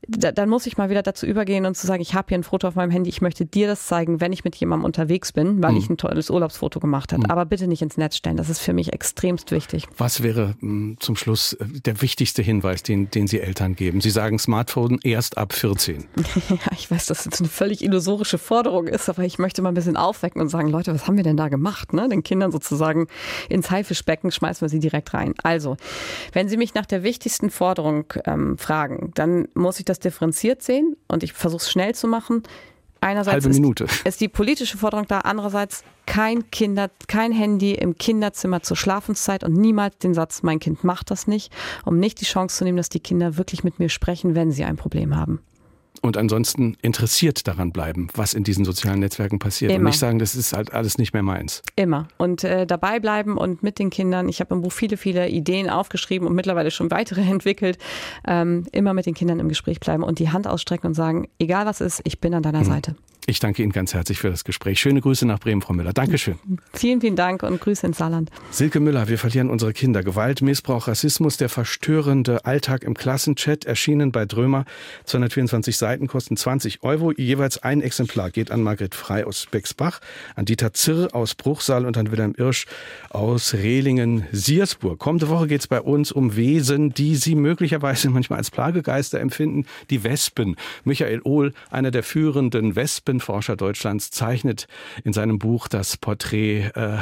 da, dann muss ich mal wieder dazu übergehen und zu sagen, ich habe hier ein Foto auf meinem Handy, ich möchte dir das zeigen, wenn ich mit jemandem unterwegs bin, weil mhm. ich ein tolles Urlaubsfoto gemacht habe. Mhm. Aber bitte nicht ins Netz stellen, das ist für mich extremst wichtig. Was wäre mh, hm, zum Schluss äh, der wichtigste Hinweis, den, den Sie Eltern geben? Sie sagen Smartphone erst ab 14. [LAUGHS] ja, ich weiß, dass das eine völlig illusorische Forderung ist, aber ich möchte mal ein bisschen aufwecken und sagen, Leute, was haben wir denn da gemacht? Ne? Den Kindern sozusagen ins Haifischbecken schmeißen wir sie direkt rein. Also, wenn Sie mich nach der wichtigsten Forderung ähm, fragen, dann muss ich das differenziert sehen und ich versuche es schnell zu machen. Einerseits Halbe Minute. Ist, [LAUGHS] ist die politische Forderung da, andererseits kein Kinder, kein Handy im Kinderzimmer zur Schlafenszeit und niemals den Satz, mein Kind macht das nicht, um nicht die Chance zu nehmen, dass die Kinder wirklich mit mir sprechen, wenn sie ein Problem haben und ansonsten interessiert daran bleiben, was in diesen sozialen Netzwerken passiert. Immer. Und nicht sagen, das ist halt alles nicht mehr meins. Immer. Und äh, dabei bleiben und mit den Kindern. Ich habe im Buch viele, viele Ideen aufgeschrieben und mittlerweile schon weitere [LAUGHS] entwickelt. Ähm, immer mit den Kindern im Gespräch bleiben und die Hand ausstrecken und sagen, egal was ist, ich bin an deiner mhm. Seite. Ich danke Ihnen ganz herzlich für das Gespräch. Schöne Grüße nach Bremen, Frau Müller. Dankeschön. [LAUGHS] Vielen, vielen Dank und Grüße ins Saarland. Silke Müller, wir verlieren unsere Kinder. Gewalt, Missbrauch, Rassismus, der verstörende Alltag im Klassenchat, erschienen bei Drömer. 224 Seiten kosten 20 Euro. Jeweils ein Exemplar geht an Margret Frei aus Bexbach, an Dieter Zirr aus Bruchsal und an Wilhelm Irsch aus Rehlingen-Siersburg. Kommende Woche geht es bei uns um Wesen, die Sie möglicherweise [LAUGHS] manchmal als Plagegeister empfinden. Die Wespen. Michael Ohl, einer der führenden Wespen Forscher Deutschlands zeichnet in seinem Buch das Porträt äh,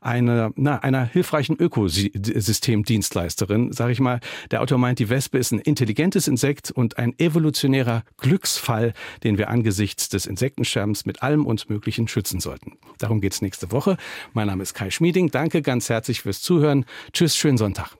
einer, na, einer hilfreichen Ökosystemdienstleisterin, sage ich mal. Der Autor meint, die Wespe ist ein intelligentes Insekt und ein evolutionärer Glücksfall, den wir angesichts des Insektensterbens mit allem uns Möglichen schützen sollten. Darum geht's nächste Woche. Mein Name ist Kai Schmieding. Danke ganz herzlich fürs Zuhören. Tschüss, schönen Sonntag.